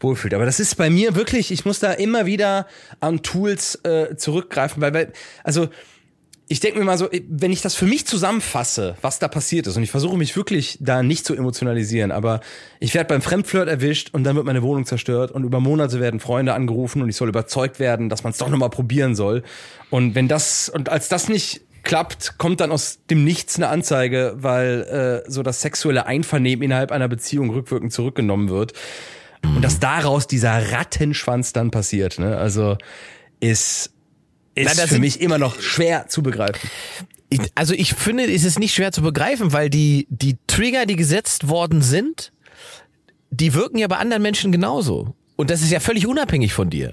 wohlfühlt. Aber das ist bei mir wirklich, ich muss da immer wieder an Tools äh, zurückgreifen, weil, weil also ich denke mir mal so, wenn ich das für mich zusammenfasse, was da passiert ist, und ich versuche mich wirklich da nicht zu emotionalisieren, aber ich werde beim Fremdflirt erwischt und dann wird meine Wohnung zerstört und über Monate werden Freunde angerufen und ich soll überzeugt werden, dass man es doch nochmal probieren soll. Und wenn das, und als das nicht klappt, kommt dann aus dem Nichts eine Anzeige, weil äh, so das sexuelle Einvernehmen innerhalb einer Beziehung rückwirkend zurückgenommen wird. Und dass daraus dieser Rattenschwanz dann passiert, ne? Also ist ist das für mich immer noch schwer zu begreifen. Ich- Also ich finde, es ist nicht schwer zu begreifen, weil die, die Trigger, die gesetzt worden sind, die wirken ja bei anderen Menschen genauso. Und das ist ja völlig unabhängig von dir.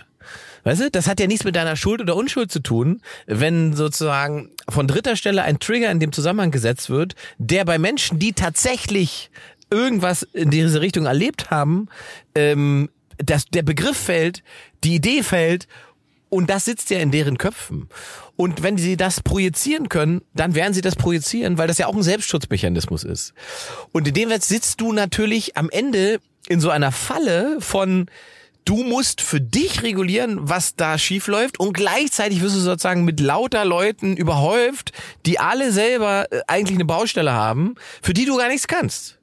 Weißt du, das hat ja nichts mit deiner Schuld oder Unschuld zu tun, wenn sozusagen von dritter Stelle ein Trigger in dem Zusammenhang gesetzt wird, der bei Menschen, die tatsächlich irgendwas in diese Richtung erlebt haben, ähm, dass der Begriff fällt, die Idee fällt und das sitzt ja in deren Köpfen. Und wenn sie das projizieren können, dann werden sie das projizieren, weil das ja auch ein Selbstschutzmechanismus ist. Und in dem Wert sitzt du natürlich am Ende in so einer Falle von Du musst für dich regulieren, was da schief läuft und gleichzeitig wirst du sozusagen mit lauter Leuten überhäuft, die alle selber äh, eigentlich eine Baustelle haben, für die du gar nichts kannst.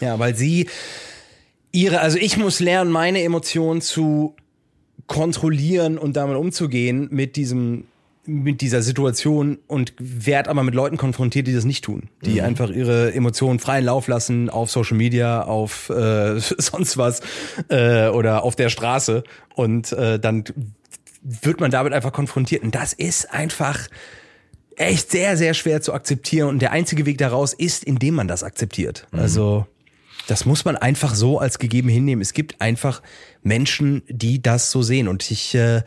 Ja, weil sie ihre, also ich muss lernen, meine Emotionen zu kontrollieren und damit umzugehen mit diesem mit dieser Situation und werd aber mit Leuten konfrontiert, die das nicht tun, die einfach ihre Emotionen freien Lauf lassen auf Social Media, auf äh, sonst was äh, oder auf der Straße. Und äh, dann wird man damit einfach konfrontiert. Und das ist einfach echt sehr sehr schwer zu akzeptieren. Und der einzige Weg daraus ist, indem man das akzeptiert. Also das muss man einfach so als gegeben hinnehmen. Es gibt einfach Menschen, die das so sehen. Und ich äh,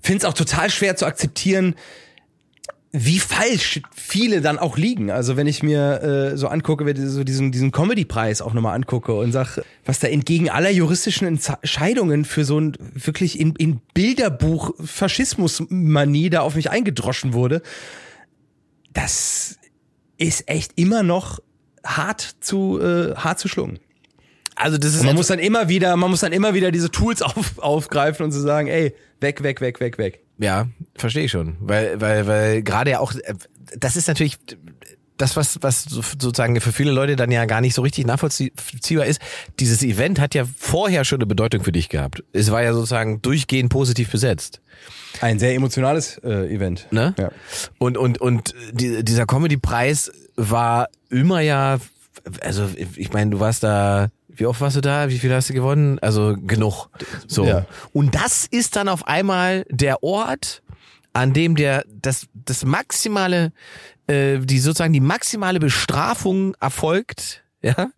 finde es auch total schwer zu akzeptieren, wie falsch viele dann auch liegen. Also wenn ich mir äh, so angucke, wenn ich so diesen, diesen Comedy-Preis auch nochmal angucke und sag, was da entgegen aller juristischen Entscheidungen für so ein wirklich in, in Bilderbuch Faschismus-Manie da auf mich eingedroschen wurde, das ist echt immer noch hart zu, äh, hart zu schlucken. Also das ist Und man muss dann immer wieder, man muss dann immer wieder diese Tools auf, aufgreifen und zu so sagen, ey, weg, weg, weg, weg, weg. Ja, verstehe ich schon, weil weil weil gerade ja auch äh, das ist natürlich das was was so- sozusagen für viele Leute dann ja gar nicht so richtig nachvollziehbar ist. Dieses Event hat ja vorher schon eine Bedeutung für dich gehabt. Es war ja sozusagen durchgehend positiv besetzt. Ein sehr emotionales äh, Event. Ne? Ja. Und und und die, dieser Comedy Preis war immer ja also ich meine, du warst da wie oft warst du da? Wie viel hast du gewonnen? Also genug. So. Ja. Und das ist dann auf einmal der Ort, an dem der das das maximale äh, die sozusagen die maximale Bestrafung erfolgt. Ja,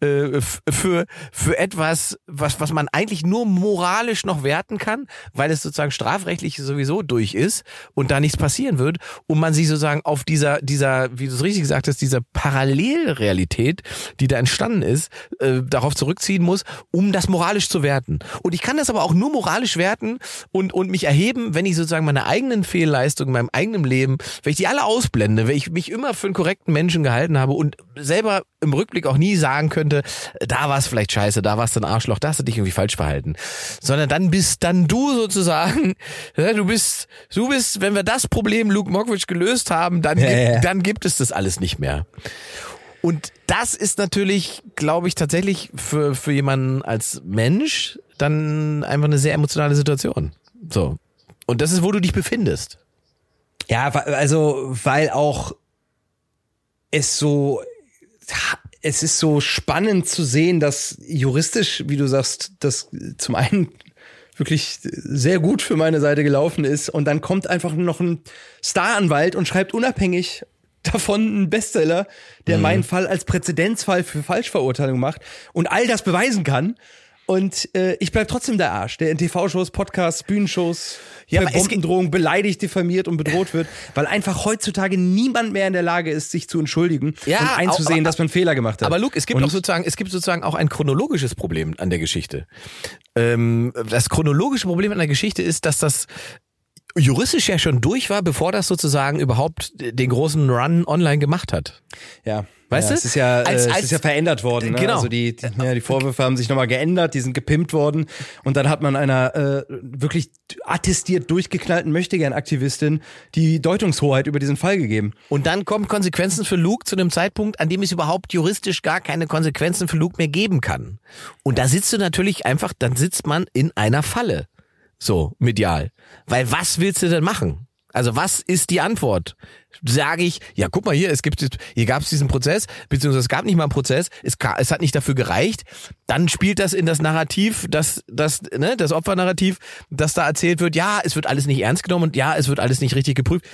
äh, für für etwas, was was man eigentlich nur moralisch noch werten kann, weil es sozusagen strafrechtlich sowieso durch ist und da nichts passieren wird und man sich sozusagen auf dieser dieser, wie du es richtig gesagt hast, dieser Parallelrealität, die da entstanden ist, äh, darauf zurückziehen muss, um das moralisch zu werten. Und ich kann das aber auch nur moralisch werten und und mich erheben, wenn ich sozusagen meine eigenen Fehlleistungen in meinem eigenen Leben, wenn ich die alle ausblende, wenn ich mich immer für einen korrekten Menschen gehalten habe und selber im Rückblick auch nie sagen könnte, da war es vielleicht scheiße, da warst du ein Arschloch, da hast du dich irgendwie falsch verhalten. Sondern dann bist dann du sozusagen, ja, du bist, du bist, wenn wir das Problem Luke Mockridge gelöst haben, dann, Ja, gibt, ja. dann gibt es das alles nicht mehr. Und das ist natürlich, glaube ich, tatsächlich für, für jemanden als Mensch dann einfach eine sehr emotionale Situation. So. Und das ist, wo du dich befindest. Ja, also, weil auch es so, es ist so spannend zu sehen, dass juristisch, wie du sagst, das zum einen wirklich sehr gut für meine Seite gelaufen ist und dann kommt einfach noch ein Staranwalt und schreibt unabhängig davon einen Bestseller, der meinen Fall als Präzedenzfall für Falschverurteilung macht und all das beweisen kann. Und äh, ich bleib trotzdem der Arsch, der in TV-Shows, Podcasts, Bühnenshows, Ja, geht- Bombendrohungen beleidigt, diffamiert und bedroht wird, weil einfach heutzutage niemand mehr in der Lage ist, sich zu entschuldigen Ja, und einzusehen, aber- dass man Fehler gemacht hat. Aber Luke, es gibt und auch sozusagen, es gibt sozusagen auch ein chronologisches Problem an der Geschichte. Ähm, das chronologische Problem an der Geschichte ist, dass das juristisch ja schon durch war, bevor das sozusagen überhaupt den großen Run online gemacht hat. Ja. Weißt ja, du? Es ist ja, Als- äh, es als- ist ja verändert worden. Ne? Genau. Also die, die, ja, die Vorwürfe haben sich nochmal geändert, die sind gepimpt worden. Und dann hat man einer äh, wirklich attestiert durchgeknallten Möchtegern-Aktivistin die Deutungshoheit über diesen Fall gegeben. Und dann kommen Konsequenzen für Luke zu einem Zeitpunkt, an dem es überhaupt juristisch gar keine Konsequenzen für Luke mehr geben kann. Und da sitzt du natürlich einfach, dann sitzt man in einer Falle. So, medial. Weil was willst du denn machen? Also was ist die Antwort? Sage ich, ja, guck mal hier, es gibt, hier gab es diesen Prozess, beziehungsweise es gab nicht mal einen Prozess, es, es hat nicht dafür gereicht. Dann spielt das in das Narrativ, das, das, ne, das Opfernarrativ, das da erzählt wird, ja, es wird alles nicht ernst genommen und ja, es wird alles nicht richtig geprüft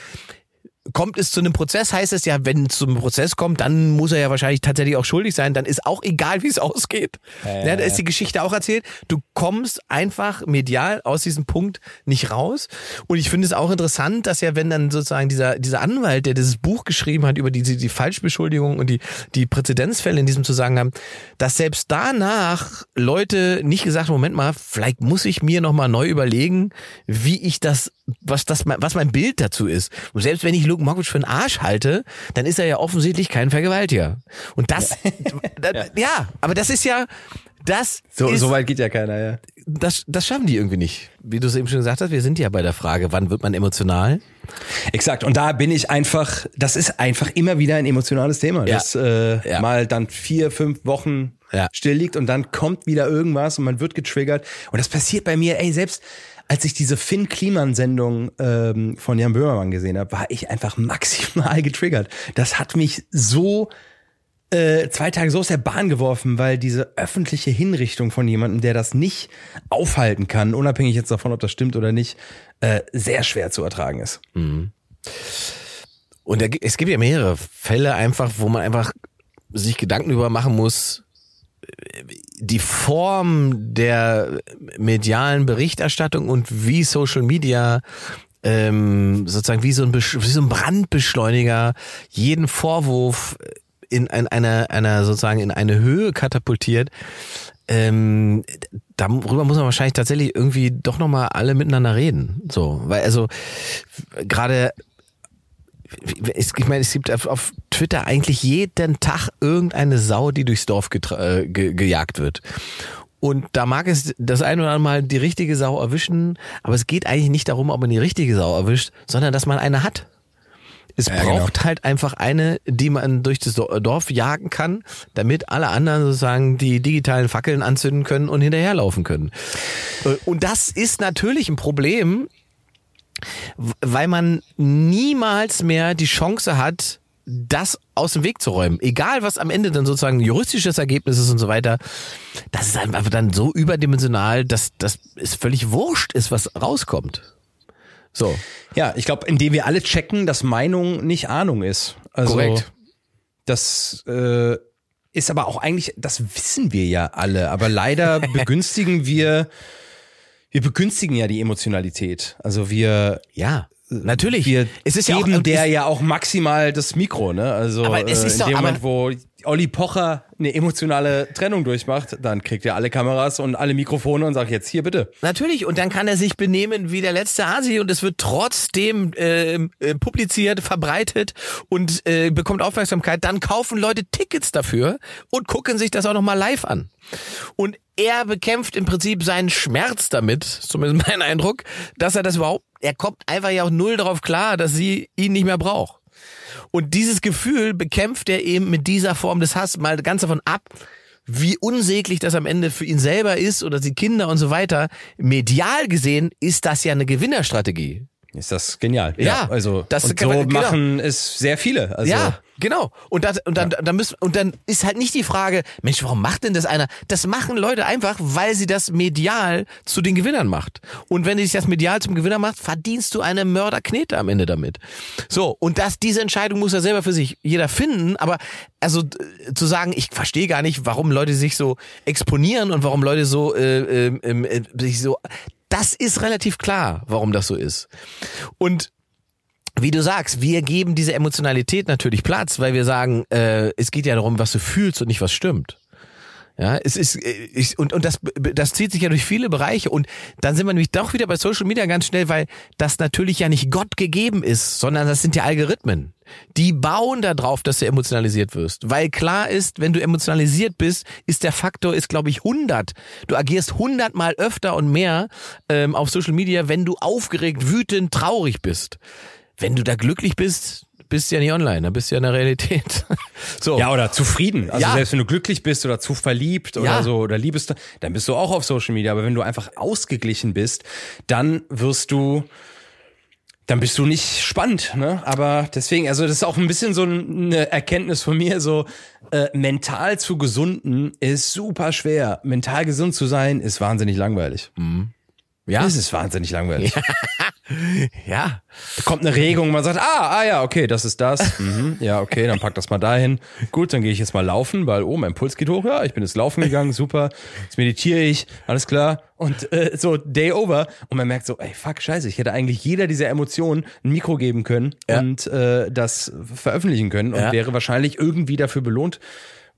kommt es zu einem Prozess, heißt es ja, wenn es zum Prozess kommt, dann muss er ja wahrscheinlich tatsächlich auch schuldig sein, dann ist auch egal, wie es ausgeht. Ja, da ist die Geschichte auch erzählt. Du kommst einfach medial aus diesem Punkt nicht raus. Und ich finde es auch interessant, dass ja, wenn dann sozusagen dieser, dieser Anwalt, der dieses Buch geschrieben hat über die, die, die Falschbeschuldigung und die, die Präzedenzfälle in diesem Zusammenhang, dass selbst danach Leute nicht gesagt, Moment mal, vielleicht muss ich mir nochmal neu überlegen, wie ich das, was das, was mein Bild dazu ist. Und selbst wenn ich Luke Mockridge für einen Arsch halte, dann ist er ja offensichtlich kein Vergewaltiger. Und das, ja. ja, aber das ist ja, das So, ist, so weit geht ja keiner, ja. das, das schaffen die irgendwie nicht. Wie du es eben schon gesagt hast, wir sind ja bei der Frage, wann wird man emotional? Exakt. Und da bin ich einfach, das ist einfach immer wieder ein emotionales Thema, Ja. das äh, Ja. mal dann vier, fünf Wochen Ja. still liegt und dann kommt wieder irgendwas und man wird getriggert. Und das passiert bei mir, ey, selbst als ich diese Finn Kliman-Sendung ähm, von Jan Böhmermann gesehen habe, war ich einfach maximal getriggert. Das hat mich so äh, zwei Tage so aus der Bahn geworfen, weil diese öffentliche Hinrichtung von jemandem, der das nicht aufhalten kann, unabhängig jetzt davon, ob das stimmt oder nicht, äh, sehr schwer zu ertragen ist. Und da, es gibt ja mehrere Fälle einfach, wo man einfach sich Gedanken über machen muss, die Form der medialen Berichterstattung und wie Social Media ähm, sozusagen wie so, ein, wie so ein Brandbeschleuniger jeden Vorwurf in ein, einer, einer sozusagen in eine Höhe katapultiert. Ähm, darüber muss man wahrscheinlich tatsächlich irgendwie doch nochmal alle miteinander reden. So, weil also gerade ich meine, es gibt auf Twitter eigentlich jeden Tag irgendeine Sau, die durchs Dorf äh, ge gejagt wird. Und da mag es das ein oder andere Mal die richtige Sau erwischen, aber es geht eigentlich nicht darum, ob man die richtige Sau erwischt, sondern dass man eine hat. Es ja, braucht genau. halt einfach eine, die man durch das Dorf jagen kann, damit alle anderen sozusagen die digitalen Fackeln anzünden können und hinterherlaufen können. Und das ist natürlich ein Problem, weil man niemals mehr die Chance hat, das aus dem Weg zu räumen. Egal, was am Ende dann sozusagen juristisches Ergebnis ist und so weiter. Das ist einfach dann so überdimensional, dass das ist völlig wurscht ist, was rauskommt. So. Ja, ich glaube, indem wir alle checken, dass Meinung nicht Ahnung ist. Also, Korrekt. Das äh, ist aber auch eigentlich, das wissen wir ja alle, aber leider begünstigen wir, wir begünstigen ja die Emotionalität. Also wir, ja. Natürlich. Wir es ist geben ja auch, der ja auch maximal das Mikro, ne? Also aber es ist äh, in dem doch, Moment, wo Olli Pocher eine emotionale Trennung durchmacht, dann kriegt er alle Kameras und alle Mikrofone und sagt jetzt hier bitte. Natürlich und dann kann er sich benehmen wie der letzte Asi und es wird trotzdem äh, äh, publiziert, verbreitet und äh, bekommt Aufmerksamkeit. Dann kaufen Leute Tickets dafür und gucken sich das auch noch mal live an. Und er bekämpft im Prinzip seinen Schmerz damit, zumindest mein Eindruck, dass er das überhaupt, er kommt einfach ja auch null darauf klar, dass sie ihn nicht mehr braucht. Und dieses Gefühl bekämpft er eben mit dieser Form des Hasses mal ganz davon ab, wie unsäglich das am Ende für ihn selber ist oder die Kinder und so weiter. Medial gesehen ist das ja eine Gewinnerstrategie. Ist das genial. Ja, ja also das und so genau. machen es sehr viele. Also ja, genau. Und, das, und dann, ja. dann müssen, und dann ist halt nicht die Frage, Mensch, warum macht denn das einer? Das machen Leute einfach, weil sie das medial zu den Gewinnern macht. Und wenn sich das medial zum Gewinner macht, verdienst du eine Mörderknete am Ende damit. So, und das, diese Entscheidung muss ja selber für sich jeder finden, aber also zu sagen, ich verstehe gar nicht, warum Leute sich so exponieren und warum Leute so äh, äh, äh, sich so das ist relativ klar, warum das so ist. Und wie du sagst, wir geben diese Emotionalität natürlich Platz, weil wir sagen, äh, es geht ja darum, was du fühlst und nicht was stimmt. Ja, es ist äh, ich, und und das das zieht sich ja durch viele Bereiche und dann sind wir nämlich doch wieder bei Social Media ganz schnell, weil das natürlich ja nicht Gott gegeben ist, sondern das sind ja Algorithmen. Die bauen da drauf, dass du emotionalisiert wirst, weil klar ist, wenn du emotionalisiert bist, ist der Faktor ist glaube ich 100. Du agierst 100 mal öfter und mehr ähm, auf Social Media, wenn du aufgeregt, wütend, traurig bist. Wenn du da glücklich bist, bist ja nicht online, dann bist du ja in der Realität. so. Ja, oder zufrieden. Also ja. selbst wenn du glücklich bist oder zu verliebt oder ja. so oder liebest, dann bist du auch auf Social Media. Aber wenn du einfach ausgeglichen bist, dann wirst du dann bist du nicht spannend, ne? Aber deswegen, also das ist auch ein bisschen so eine Erkenntnis von mir, so äh, mental zu gesunden ist super schwer. Mental gesund zu sein ist wahnsinnig langweilig. Mhm. Ja. Es ist wahnsinnig langweilig. ja. Da kommt eine Regung, man sagt, ah, ah ja, okay, das ist das. Mhm, ja, okay, dann pack das mal dahin. Gut, dann gehe ich jetzt mal laufen, weil, oh, mein Puls geht hoch. Ja, ich bin jetzt laufen gegangen, super. Jetzt meditiere ich, alles klar. Und äh, so, day over. Und man merkt so, ey, fuck, scheiße, ich hätte eigentlich jeder dieser Emotionen ein Mikro geben können ja. und äh, das veröffentlichen können und ja. wäre wahrscheinlich irgendwie dafür belohnt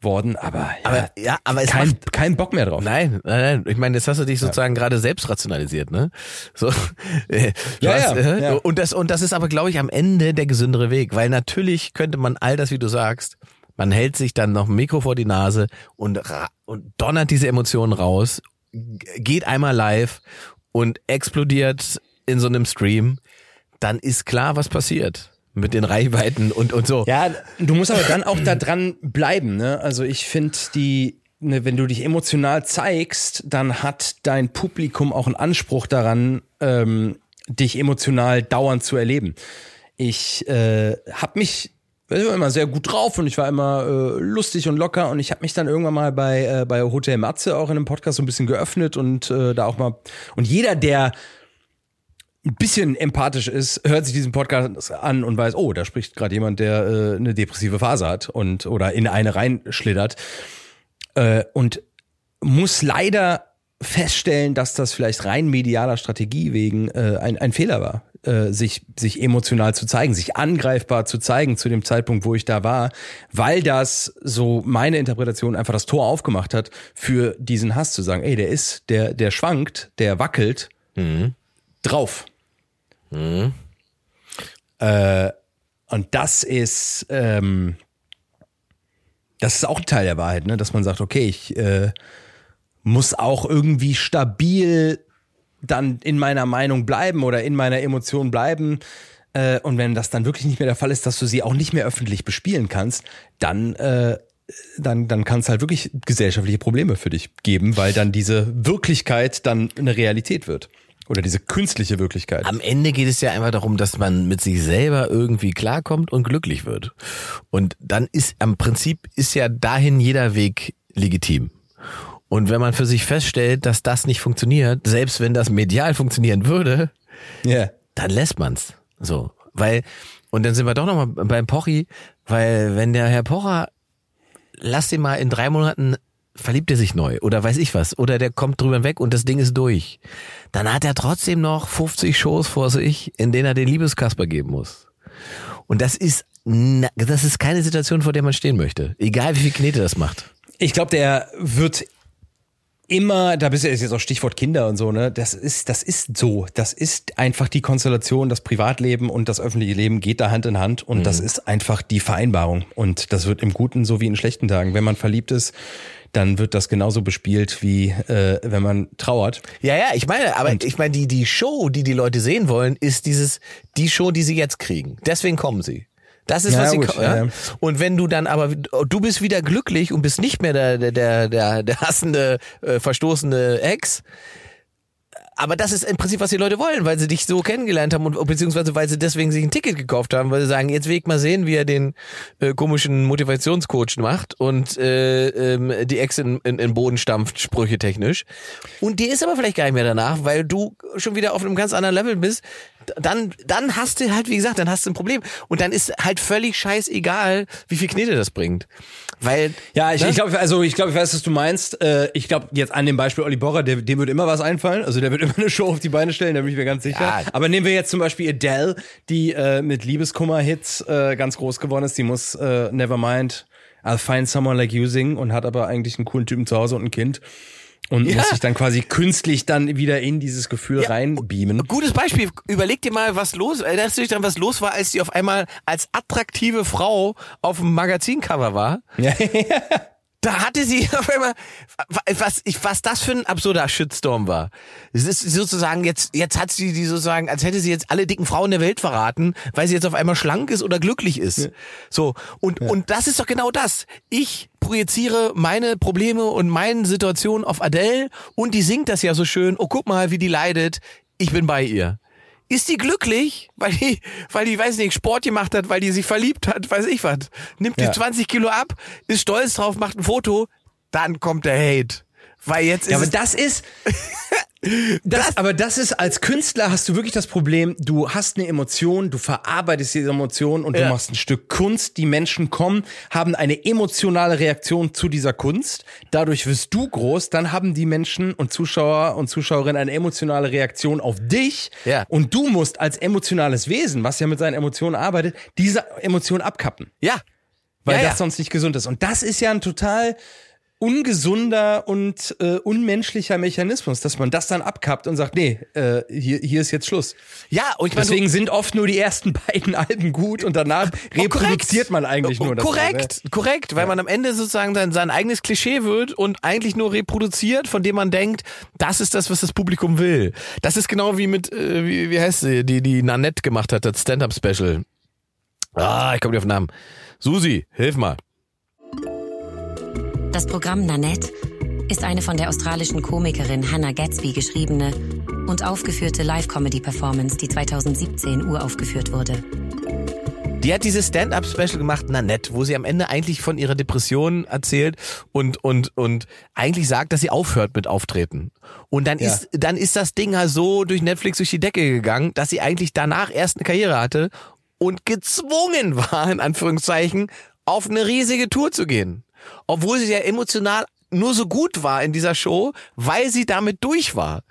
worden, aber ja, aber, ja, aber es kein, macht, kein Bock mehr drauf. Nein, nein, nein. Ich meine, jetzt hast du dich sozusagen ja. gerade selbst rationalisiert, ne? So, ja, ja, äh, ja, Und das und das ist aber, glaube ich, am Ende der gesündere Weg, weil natürlich könnte man all das, wie du sagst, man hält sich dann noch ein Mikro vor die Nase und und donnert diese Emotionen raus, geht einmal live und explodiert in so einem Stream, dann ist klar, was passiert mit den Reichweiten und, und so. Ja, du musst aber dann auch da dran bleiben, ne? Also ich finde die, ne, wenn du dich emotional zeigst, dann hat dein Publikum auch einen Anspruch daran, ähm, dich emotional dauernd zu erleben. Ich äh, habe mich ich war immer sehr gut drauf und ich war immer äh, lustig und locker und ich habe mich dann irgendwann mal bei äh, bei Hotel Matze auch in einem Podcast so ein bisschen geöffnet und äh, da auch mal und jeder der ein bisschen empathisch ist, hört sich diesen Podcast an und weiß, oh, da spricht gerade jemand, der äh, eine depressive Phase hat und oder in eine reinschlittert äh, und muss leider feststellen, dass das vielleicht rein medialer Strategie wegen äh, ein, ein Fehler war, äh, sich, sich emotional zu zeigen, sich angreifbar zu zeigen zu dem Zeitpunkt, wo ich da war, weil das so meine Interpretation einfach das Tor aufgemacht hat, für diesen Hass zu sagen, ey, der ist, der, der schwankt, der wackelt mhm. drauf. Mhm. Äh, Und das ist, ähm, das ist auch ein Teil der Wahrheit, ne? dass man sagt, okay, ich äh, muss auch irgendwie stabil dann in meiner Meinung bleiben oder in meiner Emotion bleiben. Äh, und wenn das dann wirklich nicht mehr der Fall ist, dass du sie auch nicht mehr öffentlich bespielen kannst, dann äh, dann, dann kann es halt wirklich gesellschaftliche Probleme für dich geben, weil dann diese Wirklichkeit dann eine Realität wird. Oder diese künstliche Wirklichkeit. Am Ende geht es ja einfach darum, dass man mit sich selber irgendwie klarkommt und glücklich wird. Und dann ist am Prinzip ist ja dahin jeder Weg legitim. Und wenn man für sich feststellt, dass das nicht funktioniert, selbst wenn das medial funktionieren würde, yeah. dann lässt man's. So, weil und dann sind wir doch noch mal beim Pochi, weil wenn der Herr Pocher lass den mal in drei Monaten verliebt er sich neu oder weiß ich was oder der kommt drüber weg und das Ding ist durch. Dann hat er trotzdem noch 50 Shows vor sich, in denen er den Liebeskasper geben muss. Und das ist das ist keine Situation, vor der man stehen möchte, egal wie viel Knete das macht. Ich glaube, der wird immer, da bist du jetzt auch Stichwort Kinder und so, ne? Das ist, das ist so. Das ist einfach die Konstellation, das Privatleben und das öffentliche Leben geht da Hand in Hand und mhm. das ist einfach die Vereinbarung. Und das wird im Guten so wie in schlechten Tagen. Wenn man verliebt ist, dann wird das genauso bespielt wie äh, wenn man trauert. Ja, ja, ich meine, aber und ich meine, die die Show, die die Leute sehen wollen, ist dieses die Show, die sie jetzt kriegen. Deswegen kommen sie. Das ist, ja, was sie gut, ja? ja. Und wenn du dann aber, du bist wieder glücklich und bist nicht mehr der, der, der, der hassende, äh, verstoßene Ex, aber das ist im Prinzip, was die Leute wollen, weil sie dich so kennengelernt haben und beziehungsweise weil sie deswegen sich ein Ticket gekauft haben, weil sie sagen, jetzt will ich mal sehen, wie er den äh, komischen Motivationscoach macht und äh, ähm, die Ex in, in, in Boden stampft, sprüche technisch. Und die ist aber vielleicht gar nicht mehr danach, weil du schon wieder auf einem ganz anderen Level bist. Dann, dann hast du halt, wie gesagt, dann hast du ein Problem. Und dann ist halt völlig scheißegal, wie viel Knete das bringt. Weil ja, ich, ne? ich glaube, also ich glaube, ich weiß, was du meinst. Äh, ich glaube jetzt an dem Beispiel Olli Borrer, der, dem wird immer was einfallen. Also der wird immer eine Show auf die Beine stellen, da bin ich mir ganz sicher. Ja. Aber nehmen wir jetzt zum Beispiel Adele, die äh, mit Liebeskummer-Hits äh, ganz groß geworden ist. Die muss äh, Nevermind, I'll Find Someone Like You singen und hat aber eigentlich einen coolen Typen zu Hause und ein Kind und ja. muss sich dann quasi künstlich dann wieder in dieses Gefühl ja. reinbeamen. Gutes Beispiel. Überleg dir mal, was los, erinnerst du dich dann, was los war, als die auf einmal als attraktive Frau auf dem Magazincover war? Ja. da hatte sie auf einmal, was, ich, was das für ein absurder Shitstorm war. Es ist sozusagen jetzt, jetzt hat sie die sozusagen, als hätte sie jetzt alle dicken Frauen der Welt verraten, weil sie jetzt auf einmal schlank ist oder glücklich ist. Ja. So. Und, ja. und das ist doch genau das. Ich projiziere meine Probleme und meine Situation auf Adele und die singt das ja so schön. Oh, guck mal, wie die leidet. Ich bin bei ihr. Ist die glücklich, weil die, weil die, weiß nicht, Sport gemacht hat, weil die sich verliebt hat, weiß ich was. Nimmt ja. die 20 Kilo ab, ist stolz drauf, macht ein Foto, dann kommt der Hate. Weil jetzt ist ja, aber das ist, Das, das, aber das ist, als Künstler hast du wirklich das Problem, du hast eine Emotion, du verarbeitest diese Emotion und ja. du machst ein Stück Kunst. Die Menschen kommen, haben eine emotionale Reaktion zu dieser Kunst. Dadurch wirst du groß, dann haben die Menschen und Zuschauer und Zuschauerinnen eine emotionale Reaktion auf dich. Ja. Und du musst als emotionales Wesen, was ja mit seinen Emotionen arbeitet, diese Emotion abkappen. Ja. Weil ja, das sonst nicht gesund ist. Und das ist ja ein total ungesunder und äh, unmenschlicher Mechanismus, dass man das dann abkappt und sagt, nee, äh, hier, hier ist jetzt Schluss. Ja, und ich mein, deswegen sind oft nur die ersten beiden Alben gut und danach oh, reproduziert man eigentlich nur das. Korrekt, ne? korrekt, weil ja. man am Ende sozusagen sein, sein eigenes Klischee wird und eigentlich nur reproduziert, von dem man denkt, das ist das, was das Publikum will. Das ist genau wie mit, äh, wie, wie heißt sie, die die Nanette gemacht hat, das Stand-up-Special. Ah, ich komme nicht auf den Namen. Susi, hilf mal. Das Programm Nanette ist eine von der australischen Komikerin Hannah Gatsby geschriebene und aufgeführte Live-Comedy-Performance, die 2017 uraufgeführt wurde. Die hat dieses Stand-up-Special gemacht, Nanette, wo sie am Ende eigentlich von ihrer Depression erzählt und und und eigentlich sagt, dass sie aufhört mit Auftreten. Und dann ja. ist dann ist das Ding halt so durch Netflix durch die Decke gegangen, dass sie eigentlich danach erst eine Karriere hatte und gezwungen war in Anführungszeichen auf eine riesige Tour zu gehen obwohl sie ja emotional nur so gut war in dieser Show, weil sie damit durch war.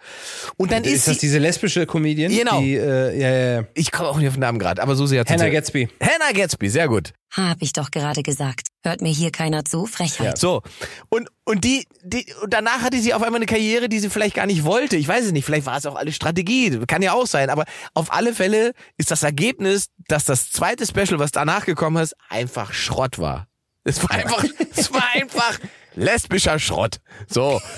Und dann ist, Ist das sie, diese lesbische Comedian? Genau. Die, äh, ja, ja, ja. ich komme auch nicht auf den Namen gerade, aber so sehr Hannah Gatsby. Hannah Gatsby, sehr gut. Hab ich doch gerade gesagt. Hört mir hier keiner zu? Frechheit. So. Und, und die, die, und danach hatte sie auf einmal eine Karriere, die sie vielleicht gar nicht wollte. Ich weiß es nicht. Vielleicht war es auch alles Strategie. Kann ja auch sein. Aber auf alle Fälle ist das Ergebnis, dass das zweite Special, was danach gekommen ist, einfach Schrott war. Es war einfach, es war einfach lesbischer Schrott. So.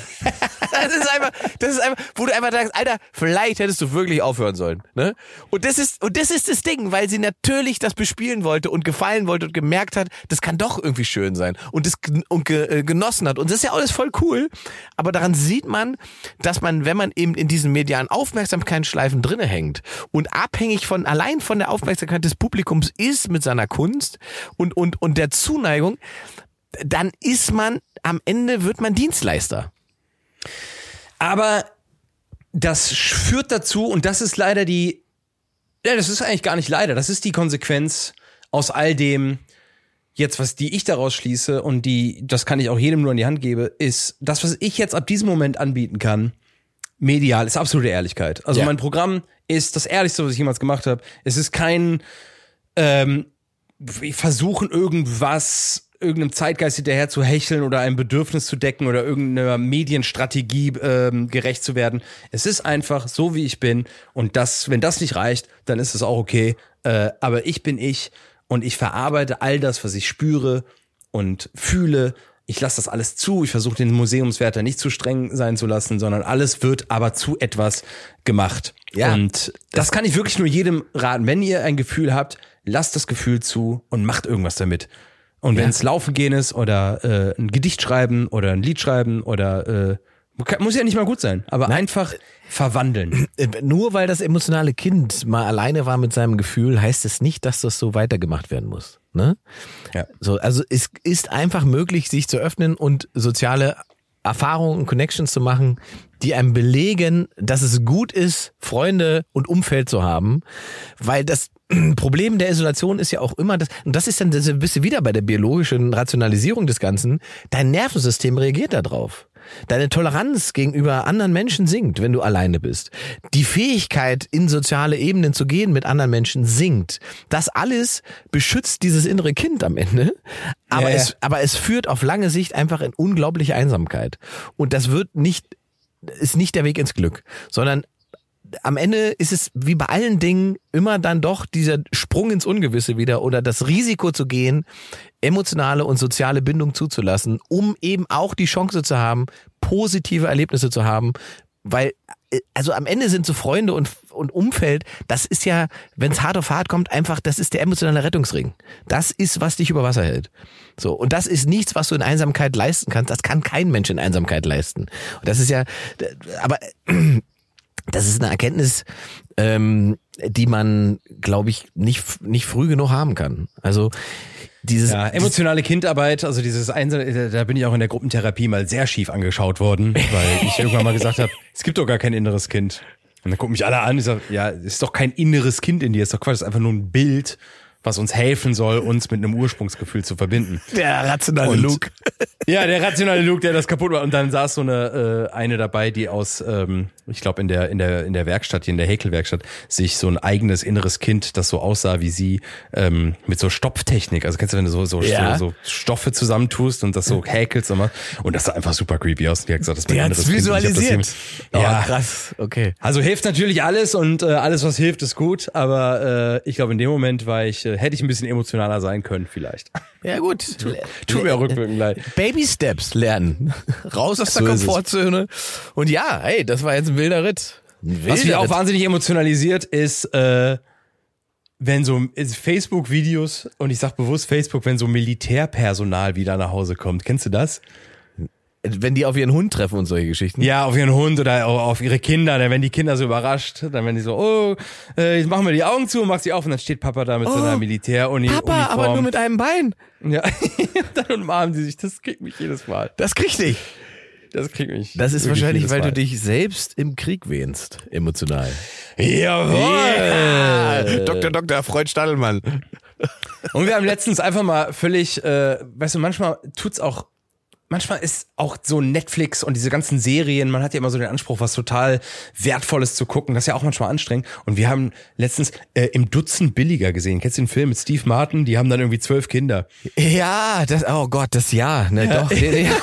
Das ist einfach, das ist einfach, wo du einfach sagst, Alter, vielleicht hättest du wirklich aufhören sollen, ne? Und das ist, und das ist das Ding, weil sie natürlich das bespielen wollte und gefallen wollte und gemerkt hat, das kann doch irgendwie schön sein und das und ge, äh, genossen hat. Und das ist ja alles voll cool. Aber daran sieht man, dass man, wenn man eben in diesen medialen Aufmerksamkeitsschleifen drinne hängt und abhängig von, allein von der Aufmerksamkeit des Publikums ist mit seiner Kunst und, und, und der Zuneigung, dann ist man, am Ende wird man Dienstleister. Aber das führt dazu, und das ist leider die, ja, das ist eigentlich gar nicht leider, das ist die Konsequenz aus all dem, jetzt, was die ich daraus schließe und die, das kann ich auch jedem nur in die Hand gebe, ist, das, was ich jetzt ab diesem Moment anbieten kann, medial, ist absolute Ehrlichkeit. Also Ja. mein Programm ist das Ehrlichste, was ich jemals gemacht habe. Es ist kein ähm, versuchen irgendwas irgendeinem Zeitgeist hinterher zu hecheln oder ein Bedürfnis zu decken oder irgendeiner Medienstrategie ähm, gerecht zu werden. Es ist einfach so, wie ich bin und das, wenn das nicht reicht, dann ist es auch okay. Äh, aber ich bin ich und ich verarbeite all das, was ich spüre und fühle. Ich lasse das alles zu. Ich versuche den Museumswärter nicht zu streng sein zu lassen, sondern alles wird aber zu etwas gemacht. Ja. Und das kann ich wirklich nur jedem raten. Wenn ihr ein Gefühl habt, lasst das Gefühl zu und macht irgendwas damit. Und wenn es Laufen gehen ist oder äh, ein Gedicht schreiben oder ein Lied schreiben oder äh, muss ja nicht mal gut sein, aber einfach verwandeln. Äh, Nur weil das emotionale Kind mal alleine war mit seinem Gefühl, heißt es nicht, dass das so weitergemacht werden muss. Ne? Ja. So, also es ist einfach möglich, sich zu öffnen und soziale Erfahrungen und Connections zu machen, die einem belegen, dass es gut ist, Freunde und Umfeld zu haben, weil das Problem der Isolation ist ja auch immer das, und das ist dann, das bist du wieder bei der biologischen Rationalisierung des Ganzen, dein Nervensystem reagiert darauf. Deine Toleranz gegenüber anderen Menschen sinkt, wenn du alleine bist. Die Fähigkeit, in soziale Ebenen zu gehen mit anderen Menschen sinkt. Das alles beschützt dieses innere Kind am Ende. Aber, ja. Es, aber es führt auf lange Sicht einfach in unglaubliche Einsamkeit. Und das wird nicht, ist nicht der Weg ins Glück, sondern am Ende ist es wie bei allen Dingen immer dann doch dieser Sprung ins Ungewisse wieder oder das Risiko zu gehen, emotionale und soziale Bindung zuzulassen, um eben auch die Chance zu haben, positive Erlebnisse zu haben, weil äh, also am Ende sind so Freunde und, und Umfeld, das ist ja, wenn es hart auf hart kommt, einfach, das ist der emotionale Rettungsring. Das ist, was dich über Wasser hält. So, und das ist nichts, was du in Einsamkeit leisten kannst. Das kann kein Mensch in Einsamkeit leisten. Und das ist ja, aber das ist eine Erkenntnis, ähm, die man, glaube ich, nicht, nicht früh genug haben kann. Also dieses, Ja, emotionale Kindarbeit, also dieses Einsam, da bin ich auch in der Gruppentherapie mal sehr schief angeschaut worden, weil ich irgendwann mal gesagt habe, es gibt doch gar kein inneres Kind. Und dann gucken mich alle an, ich sage, ja, ist doch kein inneres Kind in dir, ist doch Quatsch, ist einfach nur ein Bild, was uns helfen soll, uns mit einem Ursprungsgefühl zu verbinden. der rationale Und- Luke. Ja, der rationale Luke, der das kaputt war. Und dann saß so eine äh, eine dabei, die aus, ähm, ich glaube in der in der in der Werkstatt, hier in der Häkelwerkstatt, sich so ein eigenes inneres Kind, das so aussah wie sie, ähm, mit so Stopftechnik. Also kennst du, wenn du so so, Ja. so, so Stoffe zusammentust und das so häkelst und, machst. und das sah einfach super creepy aus. Und die hat gesagt, das ist mein Die inneres Kind. Visualisiert. hier- Ja, Ja, krass. Okay. also hilft natürlich alles und äh, alles, was hilft, ist gut. Aber äh, ich glaube, in dem Moment war ich, äh, hätte ich ein bisschen emotionaler sein können, vielleicht. Ja gut. Tut mir auch rückwirkend leid. Baby Steps lernen. Raus aus der So es. Komfortzone. Und ja, hey, das war jetzt ein wilder Ritt. Ein Was mich wilder auch Ritt. wahnsinnig emotionalisiert ist, äh, wenn so Facebook-Videos, und ich sag bewusst Facebook, wenn so Militärpersonal wieder nach Hause kommt. Kennst du das? Wenn die auf ihren Hund treffen und solche Geschichten. Ja, auf ihren Hund oder au- auf ihre Kinder. Dann werden die Kinder so überrascht. Dann werden die so, oh, äh, jetzt machen wir die Augen zu und machst sie auf und dann steht Papa da mit so einer Militäruniform. Papa, aber nur mit einem Bein. Ja, dann umarmen die sich. Das kriegt mich jedes Mal. Das kriegt dich. Das kriegt mich. Das ist wahrscheinlich, weil Mal. du dich selbst im Krieg wähnst, emotional. Jawohl! Dr. Dr. Freud Stadelmann. Und wir haben letztens einfach mal völlig, äh, weißt du, manchmal tut's auch manchmal ist auch so Netflix und diese ganzen Serien, man hat ja immer so den Anspruch, was total Wertvolles zu gucken. Das ist ja auch manchmal anstrengend. Und wir haben letztens äh, im Dutzend billiger gesehen. Kennst du den Film mit Steve Martin? Die haben dann irgendwie zwölf Kinder. Ja, das, oh Gott, das ja, ne, doch. Ja.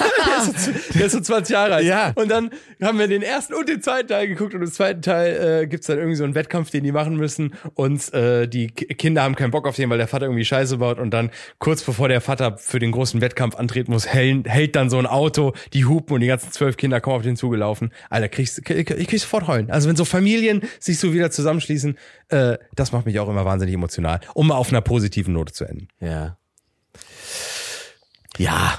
Der ist so 20 Jahre alt. Ja. Und dann haben wir den ersten und den zweiten Teil geguckt und im zweiten Teil äh, gibt's dann irgendwie so einen Wettkampf, den die machen müssen und äh, die Kinder haben keinen Bock auf den, weil der Vater irgendwie Scheiße baut und dann kurz bevor der Vater für den großen Wettkampf antreten muss, hält, hält dann so ein Auto, die hupen und die ganzen zwölf Kinder kommen auf den zugelaufen. Alter, kriegst, ich, ich krieg sofort heulen. Also wenn so Familien sich so wieder zusammenschließen, äh, das macht mich auch immer wahnsinnig emotional, um mal auf einer positiven Note zu enden. Ja. Ja.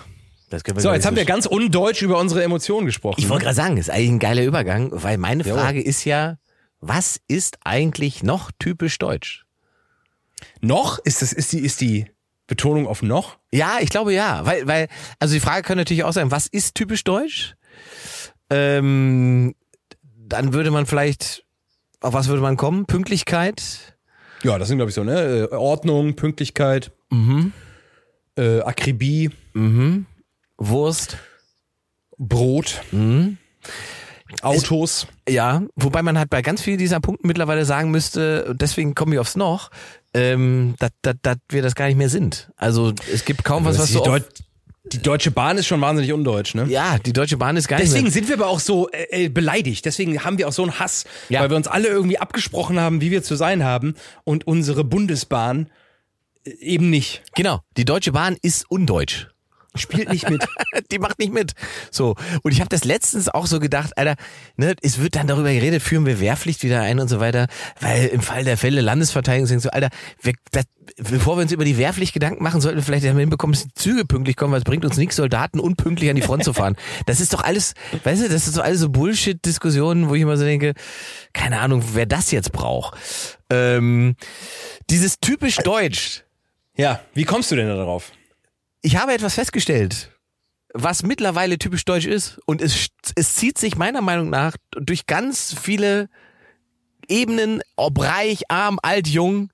Das können wir So, jetzt haben wir ganz undeutsch über unsere Emotionen gesprochen. Ich wollte gerade sagen, ist eigentlich ein geiler Übergang, weil meine Jo. Frage ist ja, was ist eigentlich noch typisch deutsch? noch ist das ist die ist die Betonung auf noch? Ja, ich glaube ja, weil, weil, also die Frage könnte natürlich auch sein, was ist typisch deutsch? Ähm, dann würde man vielleicht, auf was würde man kommen? Pünktlichkeit? Ja, das sind glaube ich so ne Äh, Ordnung, Pünktlichkeit, äh, Akribie, Wurst? Brot, Autos. Ja, wobei man halt bei ganz vielen dieser Punkten mittlerweile sagen müsste, deswegen komme ich aufs Noch, ähm, dass wir das gar nicht mehr sind. Also es gibt kaum was, was die, so die Deutsche Bahn ist schon wahnsinnig undeutsch, ne? Ja, die Deutsche Bahn ist gar nicht Deswegen mehr. sind wir aber auch so äh, äh, beleidigt. Deswegen haben wir auch so einen Hass, Ja. weil wir uns alle irgendwie abgesprochen haben, wie wir zu sein haben und unsere Bundesbahn äh, eben nicht. Genau, die Deutsche Bahn ist undeutsch. Spielt nicht mit. Die macht nicht mit. So. Und ich habe das letztens auch so gedacht, Alter, ne, es wird dann darüber geredet, führen wir Wehrpflicht wieder ein und so weiter, weil im Fall der Fälle Landesverteidigung sind so, Alter, wir, das, bevor wir uns über die Wehrpflicht Gedanken machen, sollten wir vielleicht einmal hinbekommen, dass die Züge pünktlich kommen, weil es bringt uns nichts, Soldaten unpünktlich an die Front zu fahren. Das ist doch alles, weißt du, das ist so alles so Bullshit-Diskussionen, wo ich immer so denke, keine Ahnung, wer das jetzt braucht. Ähm, dieses typisch Deutsch, ja, wie kommst du denn da drauf? Ich habe etwas festgestellt, was mittlerweile typisch deutsch ist. Und es, es zieht sich meiner Meinung nach durch ganz viele Ebenen, ob reich, arm, alt, jung.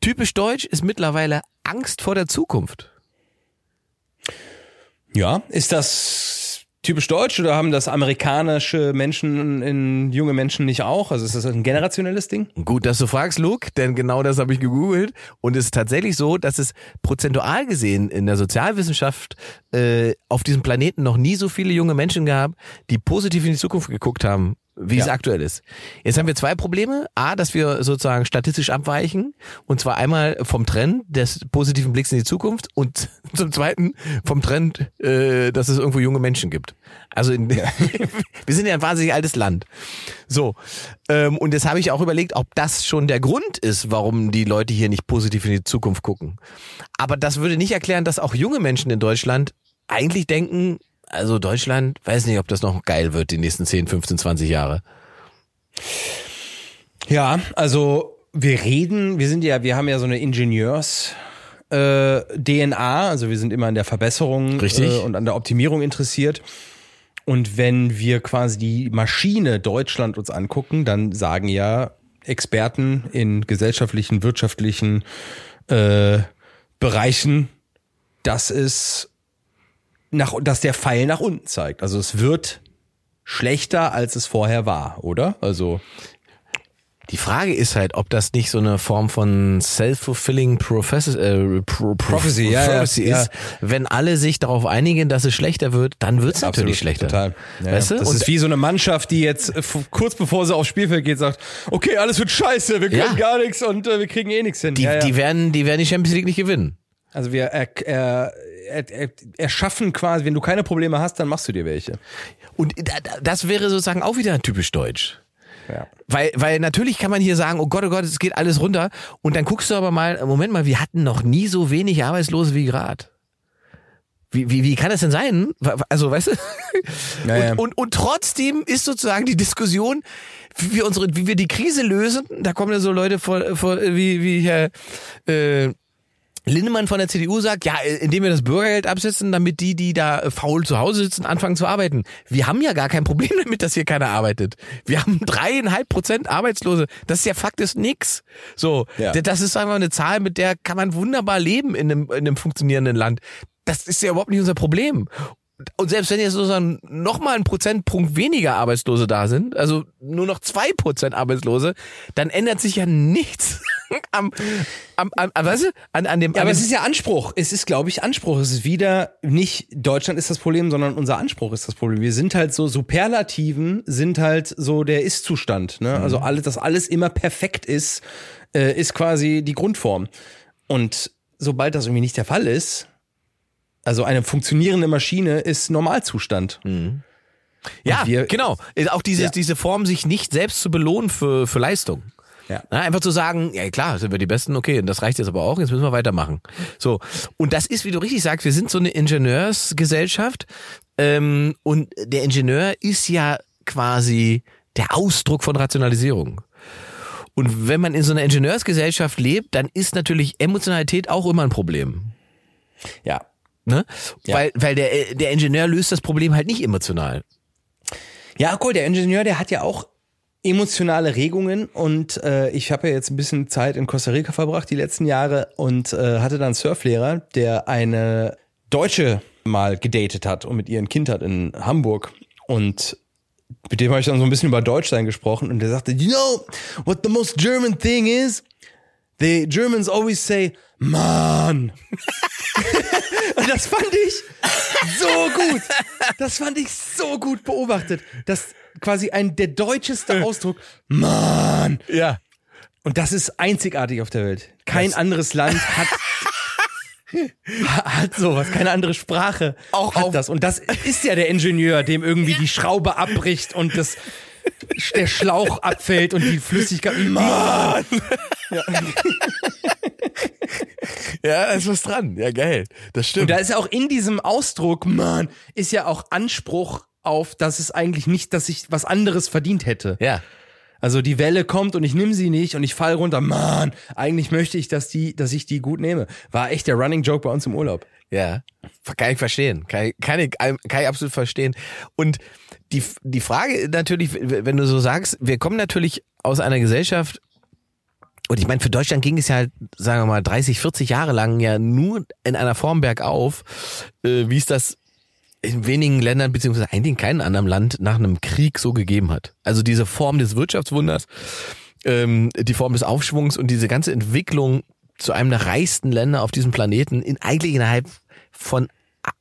Typisch deutsch ist mittlerweile Angst vor der Zukunft. Ja, ist das typisch deutsch oder haben das amerikanische Menschen in junge Menschen nicht auch? Also ist das ein generationelles Ding? Gut, dass du fragst, Luke, denn genau das habe ich gegoogelt. Und es ist tatsächlich so, dass es prozentual gesehen in der Sozialwissenschaft äh, auf diesem Planeten noch nie so viele junge Menschen gab, die positiv in die Zukunft geguckt haben, wie es Ja. aktuell ist. Jetzt haben wir zwei Probleme. A, dass wir sozusagen statistisch abweichen. Und zwar einmal vom Trend des positiven Blicks in die Zukunft und zum zweiten vom Trend, äh, dass es irgendwo junge Menschen gibt. Also in, wir sind ja ein wahnsinnig altes Land. So. Ähm, und jetzt habe ich auch überlegt, ob das schon der Grund ist, warum die Leute hier nicht positiv in die Zukunft gucken. Aber das würde nicht erklären, dass auch junge Menschen in Deutschland eigentlich denken, also Deutschland, weiß nicht, ob das noch geil wird die nächsten 10, 15, 20 Jahre. Ja, also wir reden, wir sind ja, wir haben ja so eine Ingenieurs äh, DNA, also wir sind immer an der Verbesserung Richtig. Äh, und an der Optimierung interessiert. Und wenn wir quasi die Maschine Deutschland uns angucken, dann sagen ja Experten in gesellschaftlichen, wirtschaftlichen äh, Bereichen, dass es nach, dass der Pfeil nach unten zeigt. Also es wird schlechter, als es vorher war, oder? Also Die Frage ist halt, ob das nicht so eine Form von self-fulfilling äh, pro, pro, Prophecy, ja, ja, Prophecy ja. ist. Wenn alle sich darauf einigen, dass es schlechter wird, dann wird es natürlich schlechter. Total. Ja, weißt du? Das Und ist wie so eine Mannschaft, die jetzt äh, kurz bevor sie aufs Spielfeld geht, sagt, okay, alles wird scheiße, wir können Ja. gar nichts und äh, wir kriegen eh nichts hin. die, ja, ja. die werden, die werden die Champions League nicht gewinnen. also wir er, er, erschaffen quasi, wenn du keine Probleme hast, dann machst du dir welche. Und da- da- das wäre sozusagen auch wieder typisch deutsch. Ja. Weil, weil natürlich kann man hier sagen, oh Gott, oh Gott, es geht alles runter. Und dann guckst du aber mal, Moment mal, wir hatten noch nie so wenig Arbeitslose wie gerade. Wie, wie, wie kann das denn sein? Also, weißt du? Ja, ja. Und, und, und trotzdem ist sozusagen die Diskussion, wie wir unsere, wie wir die Krise lösen. Da kommen ja so Leute vor, vor wie, wie Herr äh, Lindemann von der CDU sagt, ja, indem wir das Bürgergeld absetzen, damit die, die da faul zu Hause sitzen, anfangen zu arbeiten. Wir haben ja gar kein Problem damit, dass hier keiner arbeitet. Wir haben dreieinhalb Prozent Arbeitslose. Das ist ja faktisch nix. So, Ja. das ist einfach eine Zahl, mit der kann man wunderbar leben in einem, in einem funktionierenden Land. Das ist ja überhaupt nicht unser Problem. Und selbst wenn jetzt sozusagen nochmal ein Prozentpunkt weniger Arbeitslose da sind, also nur noch zwei Prozent Arbeitslose, dann ändert sich ja nichts am, am, am, am weißt du, an, an dem. Ja, an aber dem es ist ja Anspruch. Es ist, glaube ich, Anspruch. Es ist wieder nicht Deutschland ist das Problem, sondern unser Anspruch ist das Problem. Wir sind halt so Superlativen, sind halt so der Ist-Zustand. Ne? Also alles, dass alles immer perfekt ist, äh, ist quasi die Grundform. Und sobald das irgendwie nicht der Fall ist, also eine funktionierende Maschine ist Normalzustand. ja, und wir- genau. Auch diese, Ja. diese Form, sich nicht selbst zu belohnen für, für Leistung. Ja. Na, einfach zu sagen, ja klar, sind wir die Besten, okay, das reicht jetzt aber auch, jetzt müssen wir weitermachen. So. Und das ist, wie du richtig sagst, wir sind so eine Ingenieursgesellschaft ähm, und der Ingenieur ist ja quasi der Ausdruck von Rationalisierung. Und wenn man in so einer Ingenieursgesellschaft lebt, dann ist natürlich Emotionalität auch immer ein Problem. Ja. Ne? Ja. Weil, weil der, der Ingenieur löst das Problem halt nicht emotional. Ja, cool, der Ingenieur, der hat ja auch emotionale Regungen und äh, ich habe ja jetzt ein bisschen Zeit in Costa Rica verbracht die letzten Jahre und äh, hatte da einen Surflehrer, der eine Deutsche mal gedatet hat und mit ihren Kind hat in Hamburg und mit dem habe ich dann so ein bisschen über Deutschsein gesprochen und der sagte, you know what the most German thing is? The Germans always say, man. und das fand ich so gut. Das fand ich so gut beobachtet. Das quasi ein der deutscheste Ausdruck, man. Ja. Und das ist einzigartig auf der Welt. Kein anderes Land hat hat sowas, keine andere Sprache Auch hat auf- das. Und das ist ja der Ingenieur, dem irgendwie die Schraube abbricht und das der Schlauch abfällt und die Flüssigkeit. Mann! Ja, da ist was dran. Ja, geil. Das stimmt. Und da ist ja auch in diesem Ausdruck, Mann, ist ja auch Anspruch auf, dass es eigentlich nicht, dass ich was anderes verdient hätte. ja. Also die Welle kommt und ich nehme sie nicht und ich fall runter. Mann, eigentlich möchte ich, dass die, dass ich die gut nehme. War echt der Running Joke bei uns im Urlaub. Ja, kann ich verstehen. Kann ich, kann ich, kann ich absolut verstehen. Und die, die Frage natürlich, wenn du so sagst, wir kommen natürlich aus einer Gesellschaft, und ich meine, für Deutschland ging es ja halt, sagen wir mal, 30, 40 Jahre lang ja nur in einer Form bergauf, äh, wie es das in wenigen Ländern, beziehungsweise eigentlich in keinem anderen Land nach einem Krieg so gegeben hat. Also diese Form des Wirtschaftswunders, ähm, die Form des Aufschwungs und diese ganze Entwicklung zu einem der reichsten Länder auf diesem Planeten in eigentlich innerhalb von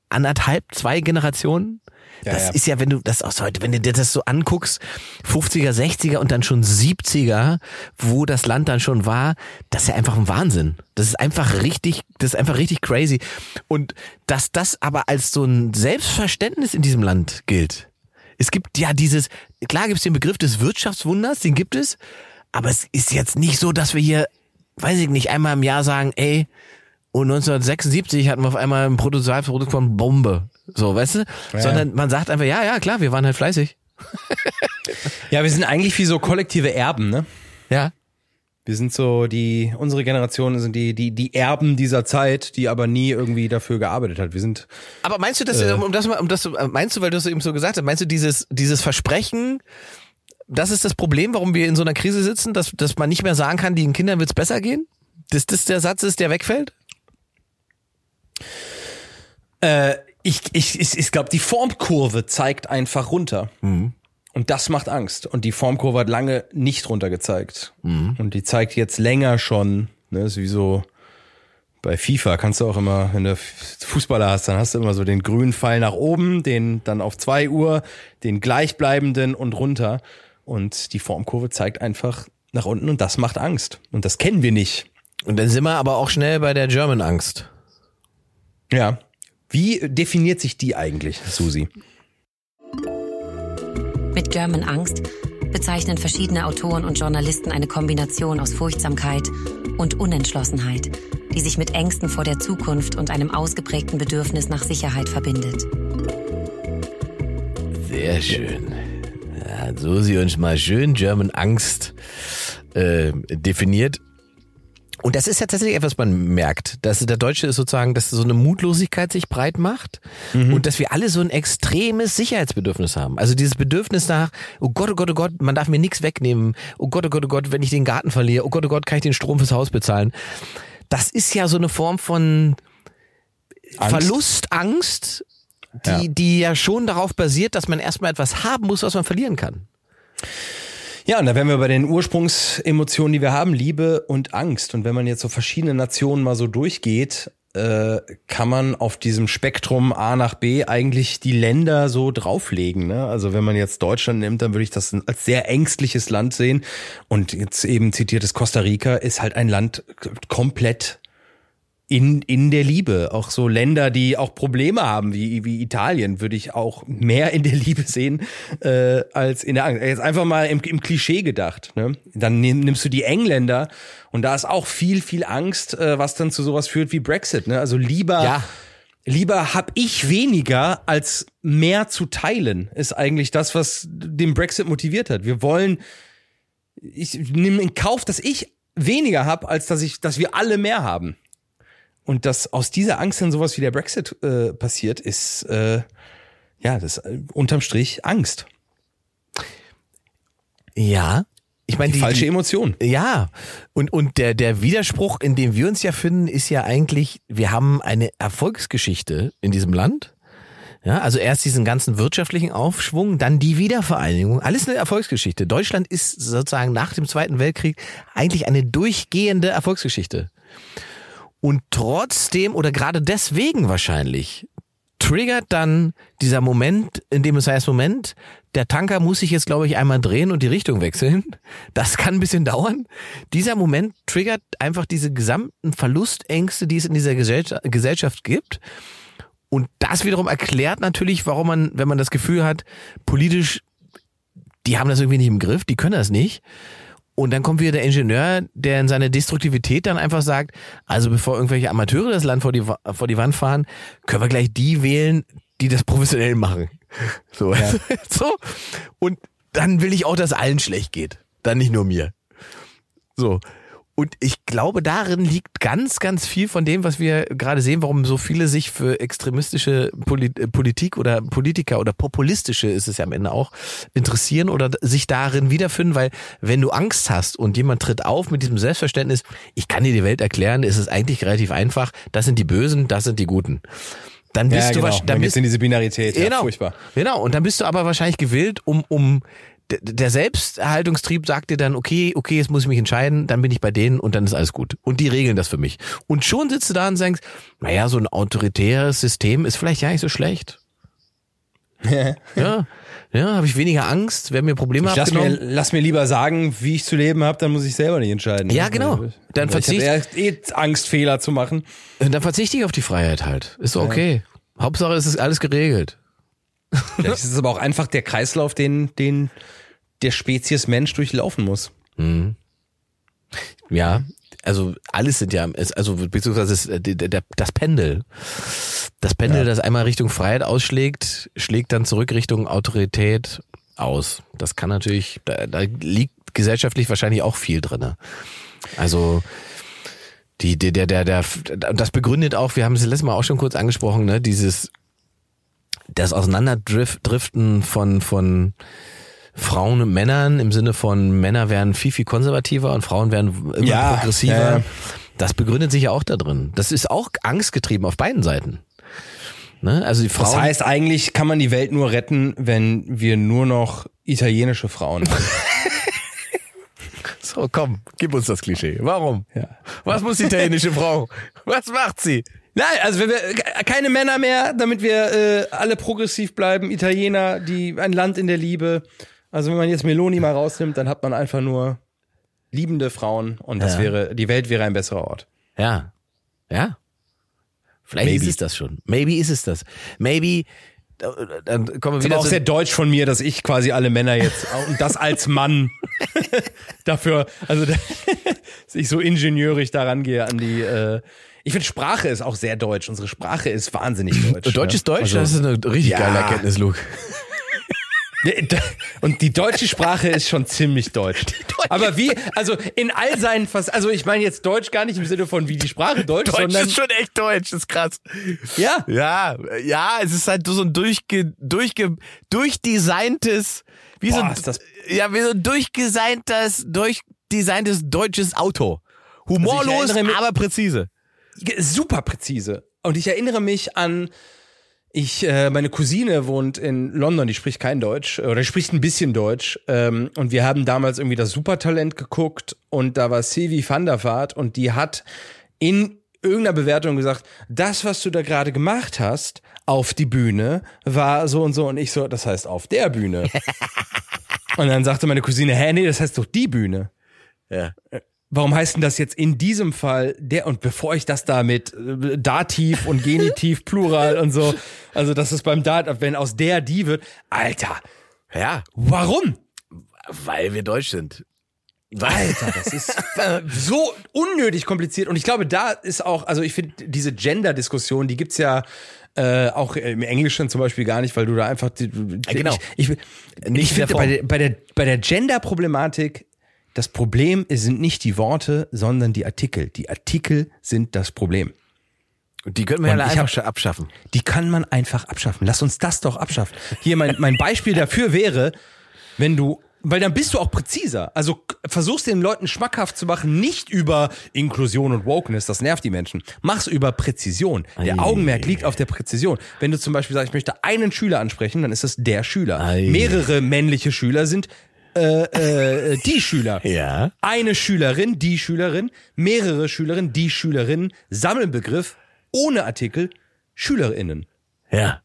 anderthalb, zwei Generationen. Ja, das ja. ist ja, wenn du das aus heute, wenn du dir das so anguckst, 50er, 60er und dann schon 70er, wo das Land dann schon war, das ist ja einfach ein Wahnsinn. Das ist einfach richtig, das ist einfach richtig crazy. Und dass das aber als so ein Selbstverständnis in diesem Land gilt. Es gibt ja dieses, klar gibt es den Begriff des Wirtschaftswunders, den gibt es, aber es ist jetzt nicht so, dass wir hier, weiß ich nicht, einmal im Jahr sagen, ey, und 1976 hatten wir auf einmal ein Bruttosozialprodukt von Bombe. So, weißt du? Sondern man sagt einfach, ja, ja, klar, wir waren halt fleißig. Ja, wir sind eigentlich wie so kollektive Erben, ne? Ja. Wir sind so die, unsere Generation sind die, die, die Erben dieser Zeit, die aber nie irgendwie dafür gearbeitet hat. Wir sind, Aber meinst du, dass, um das mal, um das, meinst du, weil du es eben so gesagt hast, meinst du dieses, dieses Versprechen, das ist das Problem, warum wir in so einer Krise sitzen, dass, dass man nicht mehr sagen kann, den Kindern wird's besser gehen? Dass das der Satz ist, der wegfällt? äh, ich, ich, ich, ich glaube, die Formkurve zeigt einfach runter. Und das macht Angst. Und die Formkurve hat lange nicht runter gezeigt. Und die zeigt jetzt länger schon, ne, ist wie so, bei FIFA kannst du auch immer, wenn du Fußballer hast, dann hast du immer so den grünen Pfeil nach oben, den dann auf zwei Uhr, den gleichbleibenden und runter. Und die Formkurve zeigt einfach nach unten und das macht Angst. Und das kennen wir nicht. Und dann sind wir aber auch schnell bei der German Angst. Ja. Wie definiert sich die eigentlich, Susi? Mit German Angst bezeichnen verschiedene Autoren und Journalisten eine Kombination aus Furchtsamkeit und Unentschlossenheit, die sich mit Ängsten vor der Zukunft und einem ausgeprägten Bedürfnis nach Sicherheit verbindet. Sehr schön. Ja, so sie uns mal schön German Angst äh, definiert. Und das ist ja tatsächlich etwas, man merkt, dass der Deutsche ist sozusagen, dass so eine Mutlosigkeit sich breit macht und dass wir alle so ein extremes Sicherheitsbedürfnis haben. Also dieses Bedürfnis nach, oh Gott, oh Gott, oh Gott, man darf mir nichts wegnehmen. Oh Gott, oh Gott, oh Gott, wenn ich den Garten verliere. Oh Gott, oh Gott, kann ich den Strom fürs Haus bezahlen. Das ist ja so eine Form von Angst? Verlust, Angst die, Ja. die ja schon darauf basiert, dass man erstmal etwas haben muss, was man verlieren kann. Ja, und da wären wir bei den Ursprungsemotionen, die wir haben, Liebe und Angst. Und wenn man jetzt so verschiedene Nationen mal so durchgeht, äh, kann man auf diesem Spektrum A nach B eigentlich die Länder so drauflegen. Ne? Also wenn man jetzt Deutschland nimmt, dann würde ich das als sehr ängstliches Land sehen. Und jetzt eben zitiertes Costa Rica ist halt ein Land komplett in, in der Liebe. Auch so Länder, die auch Probleme haben, wie, wie Italien, würde ich auch mehr in der Liebe sehen äh, als in der Angst. Jetzt einfach mal im, im Klischee gedacht. Ne? Dann nimm, nimmst du die Engländer und da ist auch viel, viel Angst, äh, was dann zu sowas führt wie Brexit. Ne? Also lieber, Ja. lieber hab ich weniger als mehr zu teilen, ist eigentlich das, was den Brexit motiviert hat. Wir wollen, ich nehme in Kauf, dass ich weniger habe, als dass ich, dass wir alle mehr haben. Und dass aus dieser Angst dann sowas wie der Brexit äh, passiert, ist äh, ja das äh, unterm Strich Angst. Ja. Ich meine, die, Falsche die, Emotion. Ja, und, und der, der Widerspruch, in dem wir uns ja finden, ist ja eigentlich, wir haben eine Erfolgsgeschichte in diesem Land. Ja, also erst diesen ganzen wirtschaftlichen Aufschwung, dann die Wiedervereinigung. Alles eine Erfolgsgeschichte. Deutschland ist sozusagen nach dem Zweiten Weltkrieg eigentlich eine durchgehende Erfolgsgeschichte. Und trotzdem oder gerade deswegen wahrscheinlich triggert dann dieser Moment, in dem es heißt, Moment, der Tanker muss sich jetzt, glaube ich, einmal drehen und die Richtung wechseln. Das kann ein bisschen dauern. Dieser Moment triggert einfach diese gesamten Verlustängste, die es in dieser Gesell- Gesellschaft gibt. Und das wiederum erklärt natürlich, warum man, wenn man das Gefühl hat, politisch, die haben das irgendwie nicht im Griff, die können das nicht. Und dann kommt wieder der Ingenieur, der in seiner Destruktivität dann einfach sagt, also bevor irgendwelche Amateure das Land vor die, vor die Wand fahren, können wir gleich die wählen, die das professionell machen. So. so. Und dann will ich auch, dass allen schlecht geht. Dann nicht nur mir. So. Und ich glaube, darin liegt ganz, ganz viel von dem, was wir gerade sehen, warum so viele sich für extremistische äh, Politik oder Politiker oder populistische ist es ja am Ende auch interessieren oder sich darin wiederfinden, weil wenn du Angst hast und jemand tritt auf mit diesem Selbstverständnis, ich kann dir die Welt erklären, ist es eigentlich relativ einfach, das sind die Bösen, das sind die Guten. Dann bist ja, du genau. wahrsch- Dann dann geht's bist in diese Binarität. Ja, Genau. furchtbar. Genau. Und dann bist du aber wahrscheinlich gewillt, um, um, der Selbsterhaltungstrieb sagt dir dann, okay, okay, jetzt muss ich mich entscheiden, dann bin ich bei denen und dann ist alles gut. Und die regeln das für mich. Und schon sitzt du da und sagst, naja, so ein autoritäres System ist vielleicht ja nicht so schlecht. ja, ja, habe ich weniger Angst, wer mir Probleme Ich lass mir, lass mir lieber sagen, wie ich zu leben habe, dann muss ich selber nicht entscheiden. Ja, genau. Dann Dann ich verzicht- hab eher eh Angst, Fehler zu machen. Und dann verzichte ich auf die Freiheit halt. Ist so okay. Hauptsache es ist alles geregelt. Vielleicht ist es aber auch einfach der Kreislauf, den, den der Spezies Mensch durchlaufen muss. Ja, also alles sind ja, also beziehungsweise es, äh, der, das Pendel. Das Pendel, das einmal Richtung Freiheit ausschlägt, schlägt dann zurück Richtung Autorität aus. Das kann natürlich, da, da liegt gesellschaftlich wahrscheinlich auch viel drinne. Also die, der, der, der, der, das begründet auch, wir haben es letztes Mal auch schon kurz angesprochen, ne, dieses, das Auseinanderdriften von, von Frauen und Männern im Sinne von Männer werden viel, viel konservativer und Frauen werden immer Ja, progressiver. ja. Das begründet sich ja auch da drin. Das ist auch angstgetrieben auf beiden Seiten. Ne? Also die Frauen. Das heißt, eigentlich kann man die Welt nur retten, wenn wir nur noch italienische Frauen haben. so, komm, gib uns das Klischee. Warum? Ja. Was muss die italienische Frau? Was macht sie? Nein, also wenn wir keine Männer mehr, damit wir äh, alle progressiv bleiben, Italiener, die ein Land in der Liebe. Also wenn man jetzt Meloni mal rausnimmt, dann hat man einfach nur liebende Frauen und das Ja. wäre die Welt wäre ein besserer Ort. Ja. Ja. Vielleicht Maybe. ist es das schon. Maybe ist es das. Maybe, dann kommen wir Das ist aber wieder auch sehr deutsch von mir, dass ich quasi alle Männer jetzt und das als Mann dafür, also dass ich so ingenieurig daran gehe an die. Äh, ich finde Sprache ist auch sehr deutsch. Unsere Sprache ist wahnsinnig deutsch. Deutsch ist Deutsch, Also- das ist eine richtig Ja. geile Erkenntnis, Luke. Und die deutsche Sprache ist schon ziemlich deutsch. Aber wie, also in all seinen Fass, also ich meine jetzt Deutsch gar nicht im Sinne von wie die Sprache Deutsch, Deutsch sondern ist schon echt deutsch, ist krass. ja, Ja, ja, es ist halt so ein durchge, durchge, durchdesigntes, wie so, Boah, ein, ist das- ja, wie so ein durchgeseintes, durchdesigntes deutsches Auto. Humorlos, erinnere mich- aber präzise. super präzise. Und ich erinnere mich an Ich, äh, meine Cousine wohnt in London, die spricht kein Deutsch oder die spricht ein bisschen Deutsch. Ähm, und wir haben damals irgendwie das Supertalent geguckt und da war Sylvie van der Vaart und die hat in irgendeiner Bewertung gesagt, das, was du da gerade gemacht hast auf die Bühne, war so und so und ich so, das heißt auf der Bühne. und dann sagte meine Cousine, hä, nee, das heißt doch die Bühne. Ja. Warum heißt denn das jetzt in diesem Fall der und bevor ich das da mit äh, Dativ und Genitiv, Plural und so, also das ist beim Dat, wenn aus der die wird, Alter, Ja, warum? weil wir deutsch sind. Alter, das ist äh, so unnötig kompliziert und ich glaube, da ist auch, also ich finde diese Gender-Diskussion, die gibt's ja äh, auch im Englischen zum Beispiel gar nicht, weil du da einfach die, Ja, genau. Ich, ich, Nicht ich finde bei der, bei der bei der Gender-Problematik das Problem sind nicht die Worte, sondern die Artikel. Die Artikel sind das Problem. Und die könnten wir ja einfach hab- abschaffen. Die kann man einfach abschaffen. Lass uns das doch abschaffen. Hier mein, mein Beispiel dafür wäre, wenn du, weil dann bist du auch präziser. Also versuchst den Leuten schmackhaft zu machen, nicht über Inklusion und Wokeness, das nervt die Menschen. Mach's über Präzision. Der Ei. Augenmerk liegt auf der Präzision. Wenn du zum Beispiel sagst, ich möchte einen Schüler ansprechen, dann ist das der Schüler. Ei. Mehrere männliche Schüler sind äh, äh, die Schüler. Ja. Eine Schülerin, die Schülerin, mehrere Schülerinnen, die Schülerinnen, Sammelbegriff, ohne Artikel, SchülerInnen. Ja.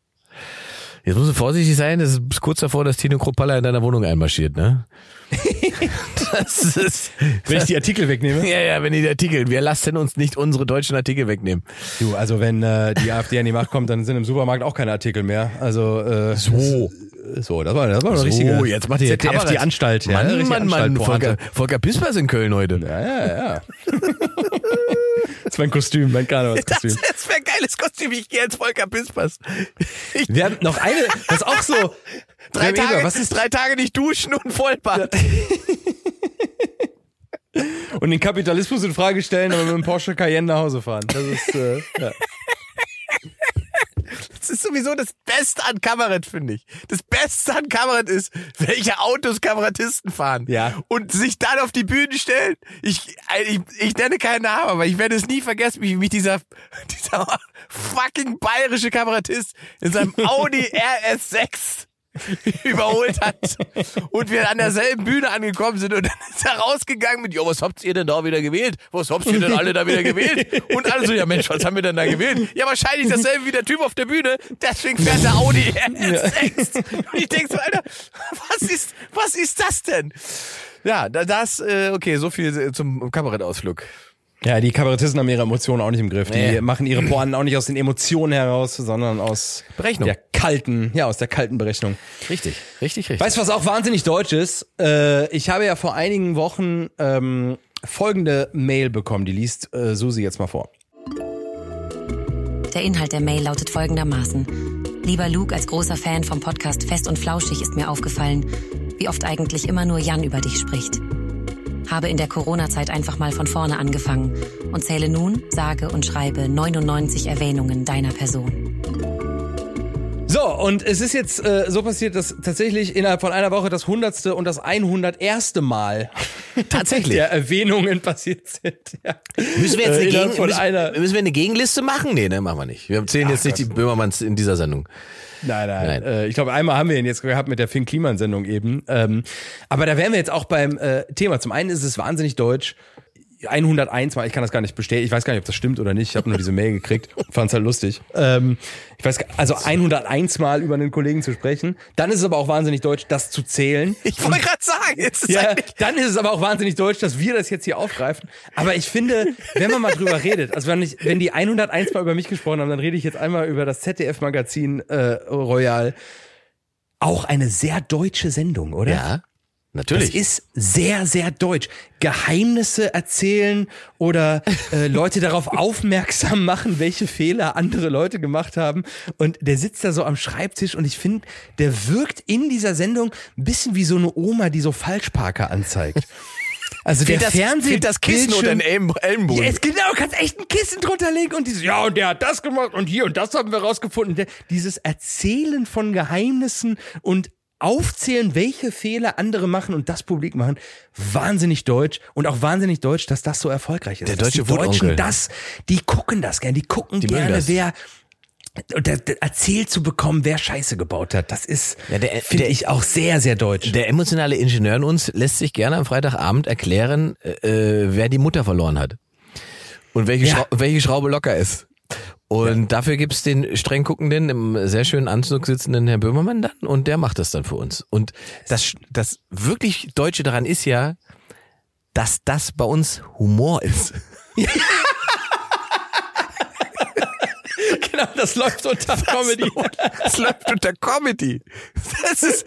Jetzt musst du vorsichtig sein, es ist kurz davor, dass Tino Kropalla in deiner Wohnung einmarschiert, ne? das ist. Wenn ich die Artikel wegnehme? Ja, ja, wenn die Artikel, wir lassen uns nicht unsere deutschen Artikel wegnehmen. Du, also wenn äh, die AfD an die Macht kommt, dann sind im Supermarkt auch keine Artikel mehr. Also äh, so. So, das war, das war eine So, richtige jetzt macht ihr ZDF die Anstalt. Mann, eine richtige Mann, Mann, Anstaltpointe. Volker, Volker Pispers in Köln heute. Ja, ja, ja. das ist mein Kostüm, mein Das Karnevalskostüm. ist ein geiles Kostüm, ich gehe als Volker Pispers. Ich, Wir haben noch eine, das ist auch so. drei, Tage, was ist drei Tage nicht duschen und Vollbart. und den Kapitalismus in Frage stellen, aber mit dem Porsche Cayenne nach Hause fahren. Das ist äh, ja. Das ist sowieso das Beste an Kabarett, finde ich. Das Beste an Kabarett ist, welche Autos Kabarettisten fahren. Ja. Und sich dann auf die Bühne stellen. Ich, ich, ich nenne keinen Namen, aber ich werde es nie vergessen, wie mich dieser, dieser fucking bayerische Kabarettist in seinem Audi RS6 überholt hat und wir an derselben Bühne angekommen sind und dann ist er rausgegangen mit, jo, was habt ihr denn da wieder gewählt? Was habt ihr denn alle da wieder gewählt? Und alle so, ja Mensch, was haben wir denn da gewählt? Ja, wahrscheinlich dasselbe wie der Typ auf der Bühne, deswegen fährt der Audi RS6. Und ich denk so, Alter, was ist, was ist das denn? Ja, da- das, äh, okay, so viel zum Kabarettausflug. Ja, die Kabarettisten haben ihre Emotionen auch nicht im Griff. Die Nee. machen ihre Pointen auch nicht aus den Emotionen heraus, sondern aus Berechnung. der kalten, ja, aus der kalten Berechnung. Richtig, richtig, richtig. Weißt du, was auch wahnsinnig deutsch ist? Äh, ich habe ja vor einigen Wochen ähm, folgende Mail bekommen, die liest äh, Susi jetzt mal vor. Der Inhalt der Mail lautet folgendermaßen. Lieber Luke, als großer Fan vom Podcast Fest und Flauschig ist mir aufgefallen, wie oft eigentlich immer nur Jan über dich spricht. Habe in der Corona-Zeit einfach mal von vorne angefangen und zähle nun, sage und schreibe 99 Erwähnungen deiner Person. So, und es ist jetzt äh, so passiert, dass tatsächlich innerhalb von einer Woche das hundertste und das 101. Mal Tatsächlich. der Erwähnungen passiert sind. Ja. Müssen wir jetzt eine, Äh, innerhalb Gegen müssen, müssen wir eine Gegenliste machen? Nee, ne, machen wir nicht. Wir zählen jetzt nicht die Böhmermanns in dieser Sendung. Nein, nein. Nein. Äh, ich glaube, einmal haben wir ihn jetzt gehabt mit der Finn Kliman-Sendung eben. Ähm, aber da wären wir jetzt auch beim äh, Thema. Zum einen ist es wahnsinnig deutsch. 101 Mal, ich kann das gar nicht bestätigen, ich weiß gar nicht, ob das stimmt oder nicht. Ich habe nur diese Mail gekriegt, fand's halt lustig. Ähm, ich weiß, also 101 Mal über einen Kollegen zu sprechen. Dann ist es aber auch wahnsinnig deutsch, das zu zählen. Ich wollte gerade sagen, jetzt ist Ja, dann ist es aber auch wahnsinnig deutsch, dass wir das jetzt hier aufgreifen. Aber ich finde, wenn man mal drüber redet, also wenn, ich, wenn die 101 Mal über mich gesprochen haben, dann rede ich jetzt einmal über das ZDF-Magazin äh, Royal. Auch eine sehr deutsche Sendung, oder? Ja, Das natürlich. ist sehr, sehr deutsch. Geheimnisse erzählen oder äh, Leute darauf aufmerksam machen, welche Fehler andere Leute gemacht haben. Und der sitzt da so am Schreibtisch und ich finde, der wirkt in dieser Sendung ein bisschen wie so eine Oma, die so Falschparker anzeigt. Also der Fehlt das, Fernseh fehlt das Kissen den Elm Ellenbogen. ja, es genau, kannst echt ein Kissen drunter legen und dieses, ja, und der hat das gemacht und hier und das haben wir rausgefunden. Der, dieses Erzählen von Geheimnissen und aufzählen, welche Fehler andere machen und das publik machen, wahnsinnig deutsch und auch wahnsinnig deutsch, dass das so erfolgreich ist. Der Dass deutsche die Deutschen das, die gucken das gern, die gucken Die gerne, wer erzählt zu bekommen, wer Scheiße gebaut hat, das ist, Ja, finde ich auch sehr, sehr deutsch. Der emotionale Ingenieur in uns lässt sich gerne am Freitagabend erklären, äh, wer die Mutter verloren hat. Und welche, Ja. Schrau welche Schraube locker ist. Und dafür gibt's den streng guckenden, im sehr schönen Anzug sitzenden Herrn Böhmermann dann und der macht das dann für uns. Und das, das wirklich Deutsche daran ist ja, dass das bei uns Humor ist. genau, das läuft unter Comedy. Das läuft unter Comedy. Das ist,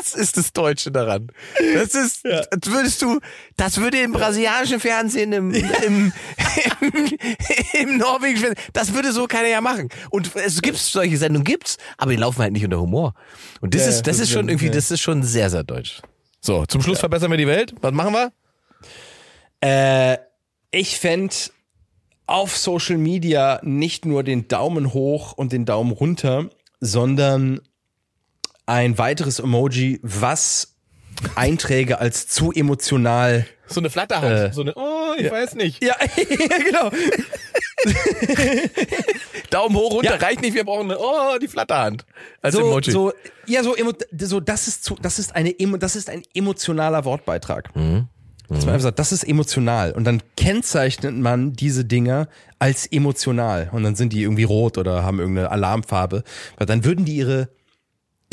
das ist das Deutsche daran. Das ist, das würdest du, das würde im brasilianischen Fernsehen, im, im, im, im norwegischen Fernsehen, das würde so keiner ja machen. Und es gibt solche Sendungen gibt's, aber die laufen halt nicht unter Humor. Und das Ja, ist, das ist schon irgendwie, ja. das ist schon sehr, sehr deutsch. So, zum Schluss verbessern wir die Welt. Was machen wir? Äh, ich fände auf Social Media nicht nur den Daumen hoch und den Daumen runter, sondern ein weiteres Emoji, was Einträge als zu emotional. So eine Flatterhand. Äh, so eine, oh, ich weiß nicht. Ja, genau. Daumen hoch, runter, Ja. reicht nicht, wir brauchen eine, oh, die Flatterhand. Als So, Emoji. so, ja, so, so, das ist zu, das ist eine, das ist ein emotionaler Wortbeitrag. Dass man einfach sagt, das ist emotional. Und dann kennzeichnet man diese Dinger als emotional. Und dann sind die irgendwie rot oder haben irgendeine Alarmfarbe. Weil dann würden die ihre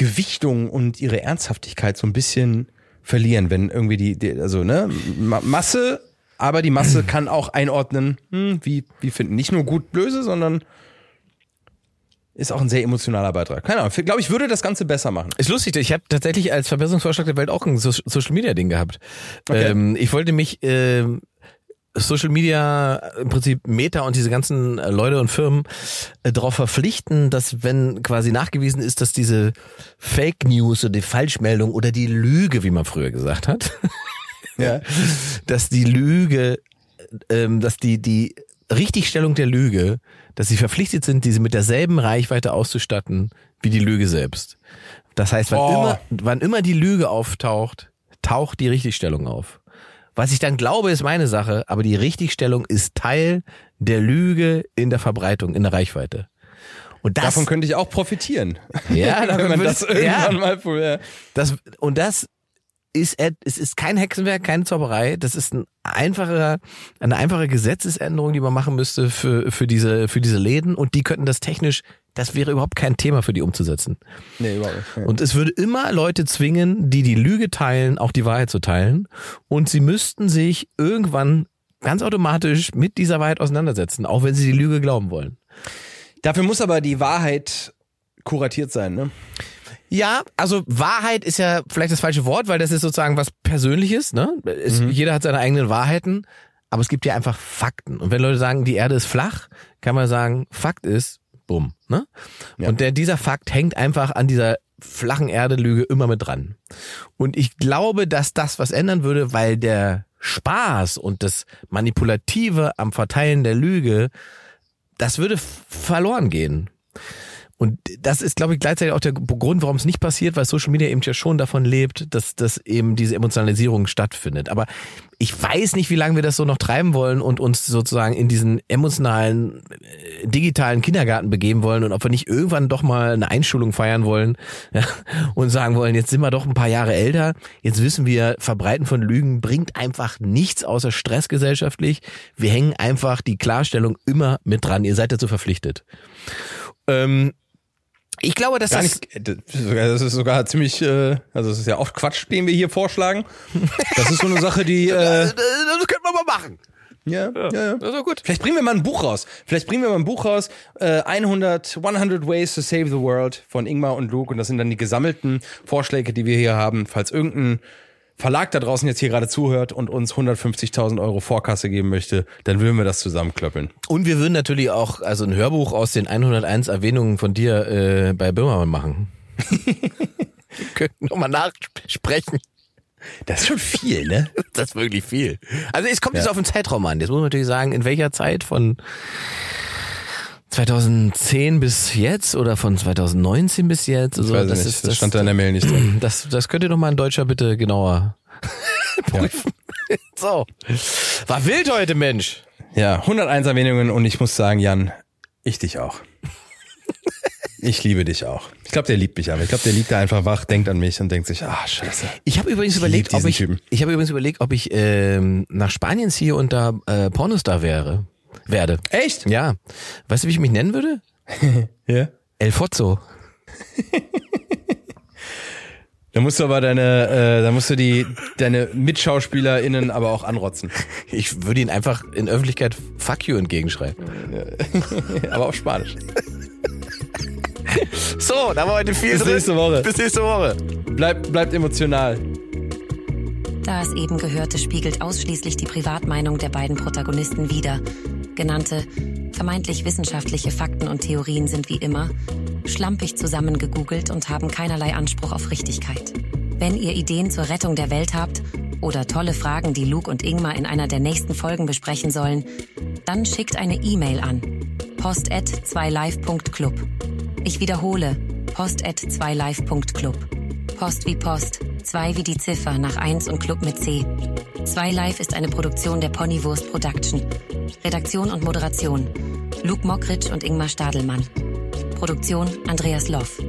Gewichtung und ihre Ernsthaftigkeit so ein bisschen verlieren, wenn irgendwie die, die also ne, Ma Masse, aber die Masse kann auch einordnen, hm, wie, wie finden nicht nur gut böse, sondern ist auch ein sehr emotionaler Beitrag. Keine Ahnung, glaube ich, würde das Ganze besser machen. Ist lustig, ich habe tatsächlich als Verbesserungsvorschlag der Welt auch ein so Social Media Ding gehabt. Ähm, ich wollte mich ähm, Social Media im Prinzip Meta und diese ganzen äh, Leute und Firmen äh, darauf verpflichten, dass wenn quasi nachgewiesen ist, dass diese Fake News oder die Falschmeldung oder die Lüge, wie man früher gesagt hat, Ja. dass die Lüge, ähm, dass die, die Richtigstellung der Lüge, dass sie verpflichtet sind, diese mit derselben Reichweite auszustatten wie die Lüge selbst. Das heißt, wann, Oh. immer, wann immer die Lüge auftaucht, taucht die Richtigstellung auf. Was ich dann glaube, ist meine Sache, aber die Richtigstellung ist Teil der Lüge in der Verbreitung, in der Reichweite. Und das, Davon könnte ich auch profitieren. ja, Wenn man das irgendwann ja, mal probiert. das, und das ist, es ist kein Hexenwerk, keine Zauberei. Das ist ein einfacher, eine einfache Gesetzesänderung, die man machen müsste für, für diese, für diese Läden. Und die könnten das technisch, das wäre überhaupt kein Thema für die umzusetzen. Nee, überhaupt nicht. Ja. Und es würde immer Leute zwingen, die die Lüge teilen, auch die Wahrheit zu teilen. Und sie müssten sich irgendwann ganz automatisch mit dieser Wahrheit auseinandersetzen, auch wenn sie die Lüge glauben wollen. Dafür muss aber die Wahrheit kuratiert sein, ne? Ja, also Wahrheit ist ja vielleicht das falsche Wort, weil das ist sozusagen was Persönliches. Ne? Es, Jeder hat seine eigenen Wahrheiten, aber es gibt ja einfach Fakten. Und wenn Leute sagen, die Erde ist flach, kann man sagen, Fakt ist, bumm. Ne? Und der, dieser Fakt hängt einfach an dieser flachen Erde-Lüge immer mit dran. Und ich glaube, dass das was ändern würde, weil der Spaß und das Manipulative am Verteilen der Lüge, das würde verloren gehen. Und das ist, glaube ich, gleichzeitig auch der Grund, warum es nicht passiert, weil Social Media eben ja schon davon lebt, dass, dass eben diese Emotionalisierung stattfindet. Aber ich weiß nicht, wie lange wir das so noch treiben wollen und uns sozusagen in diesen emotionalen, äh, digitalen Kindergarten begeben wollen und ob wir nicht irgendwann doch mal eine Einschulung feiern wollen ja, und sagen wollen, jetzt sind wir doch ein paar Jahre älter, jetzt wissen wir, Verbreiten von Lügen bringt einfach nichts außer Stress gesellschaftlich. Wir hängen einfach die Klarstellung immer mit dran. Ihr seid dazu verpflichtet. Ähm, ich glaube, dass Gar das nicht, das ist sogar ziemlich, äh, also es ist ja oft Quatsch, den wir hier vorschlagen. Das ist so eine Sache, die, äh, das könnte man mal machen. ja, ja, ja. Das doch gut. Vielleicht bringen wir mal ein Buch raus. Vielleicht bringen wir mal ein Buch raus, äh, 100, 100 Ways to Save the World von Ingmar und Luke. Und das sind dann die gesammelten Vorschläge, die wir hier haben. Falls irgendein Verlag da draußen jetzt hier gerade zuhört und uns 150.000 Euro Vorkasse geben möchte, dann würden wir das zusammenklöppeln. Und wir würden natürlich auch also ein Hörbuch aus den 101 Erwähnungen von dir äh, bei Böhmermann machen. wir könnten nochmal nachsprechen. Das ist schon viel, ne? Das ist wirklich viel. Also es kommt jetzt auf den Zeitraum an. Jetzt muss man natürlich sagen, in welcher Zeit von 2010 bis jetzt oder von 2019 bis jetzt. Also, das nicht. ist das das, stand da in der Mail nicht drin. das, das könnt ihr doch mal ein Deutscher bitte genauer prüfen. So. War wild heute, Mensch. Ja, 101 Erwähnungen und ich muss sagen, Jan, ich dich auch. Ich liebe dich auch. Ich glaube, der liebt mich aber. Ich glaube, der liegt da einfach wach, denkt an mich und denkt sich, ah, scheiße. Ich habe übrigens Ich überlegt, lieb ob ich, ich habe übrigens überlegt, ob ich ähm, nach Spanien ziehe und da äh, Pornostar wäre, werde. Echt? Ja. Weißt du, wie ich mich nennen würde? Ja. El Fozzo. Da musst du aber deine, äh, da musst du die, deine MitschauspielerInnen aber auch anrotzen. Ich würde ihn einfach in Öffentlichkeit Fuck you entgegenschreien. aber auf Spanisch. So, da war heute viel Bis drin. nächste Woche. Bis nächste Woche. Bleibt, bleibt emotional. Das eben Gehörte spiegelt ausschließlich die Privatmeinung der beiden Protagonisten wider. Genannte, vermeintlich wissenschaftliche Fakten und Theorien sind wie immer schlampig zusammengegoogelt und haben keinerlei Anspruch auf Richtigkeit. Wenn ihr Ideen zur Rettung der Welt habt oder tolle Fragen, die Luke und Ingmar in einer der nächsten Folgen besprechen sollen, dann schickt eine E-Mail an post@2live.club. Ich wiederhole, post@2live.club. Post wie Post, 2 wie die Ziffer nach 1 und Club mit C. 2 Live ist eine Produktion der Ponywurst Production. Redaktion und Moderation Luke Mockridge und Ingmar Stadelmann. Produktion Andreas Loff.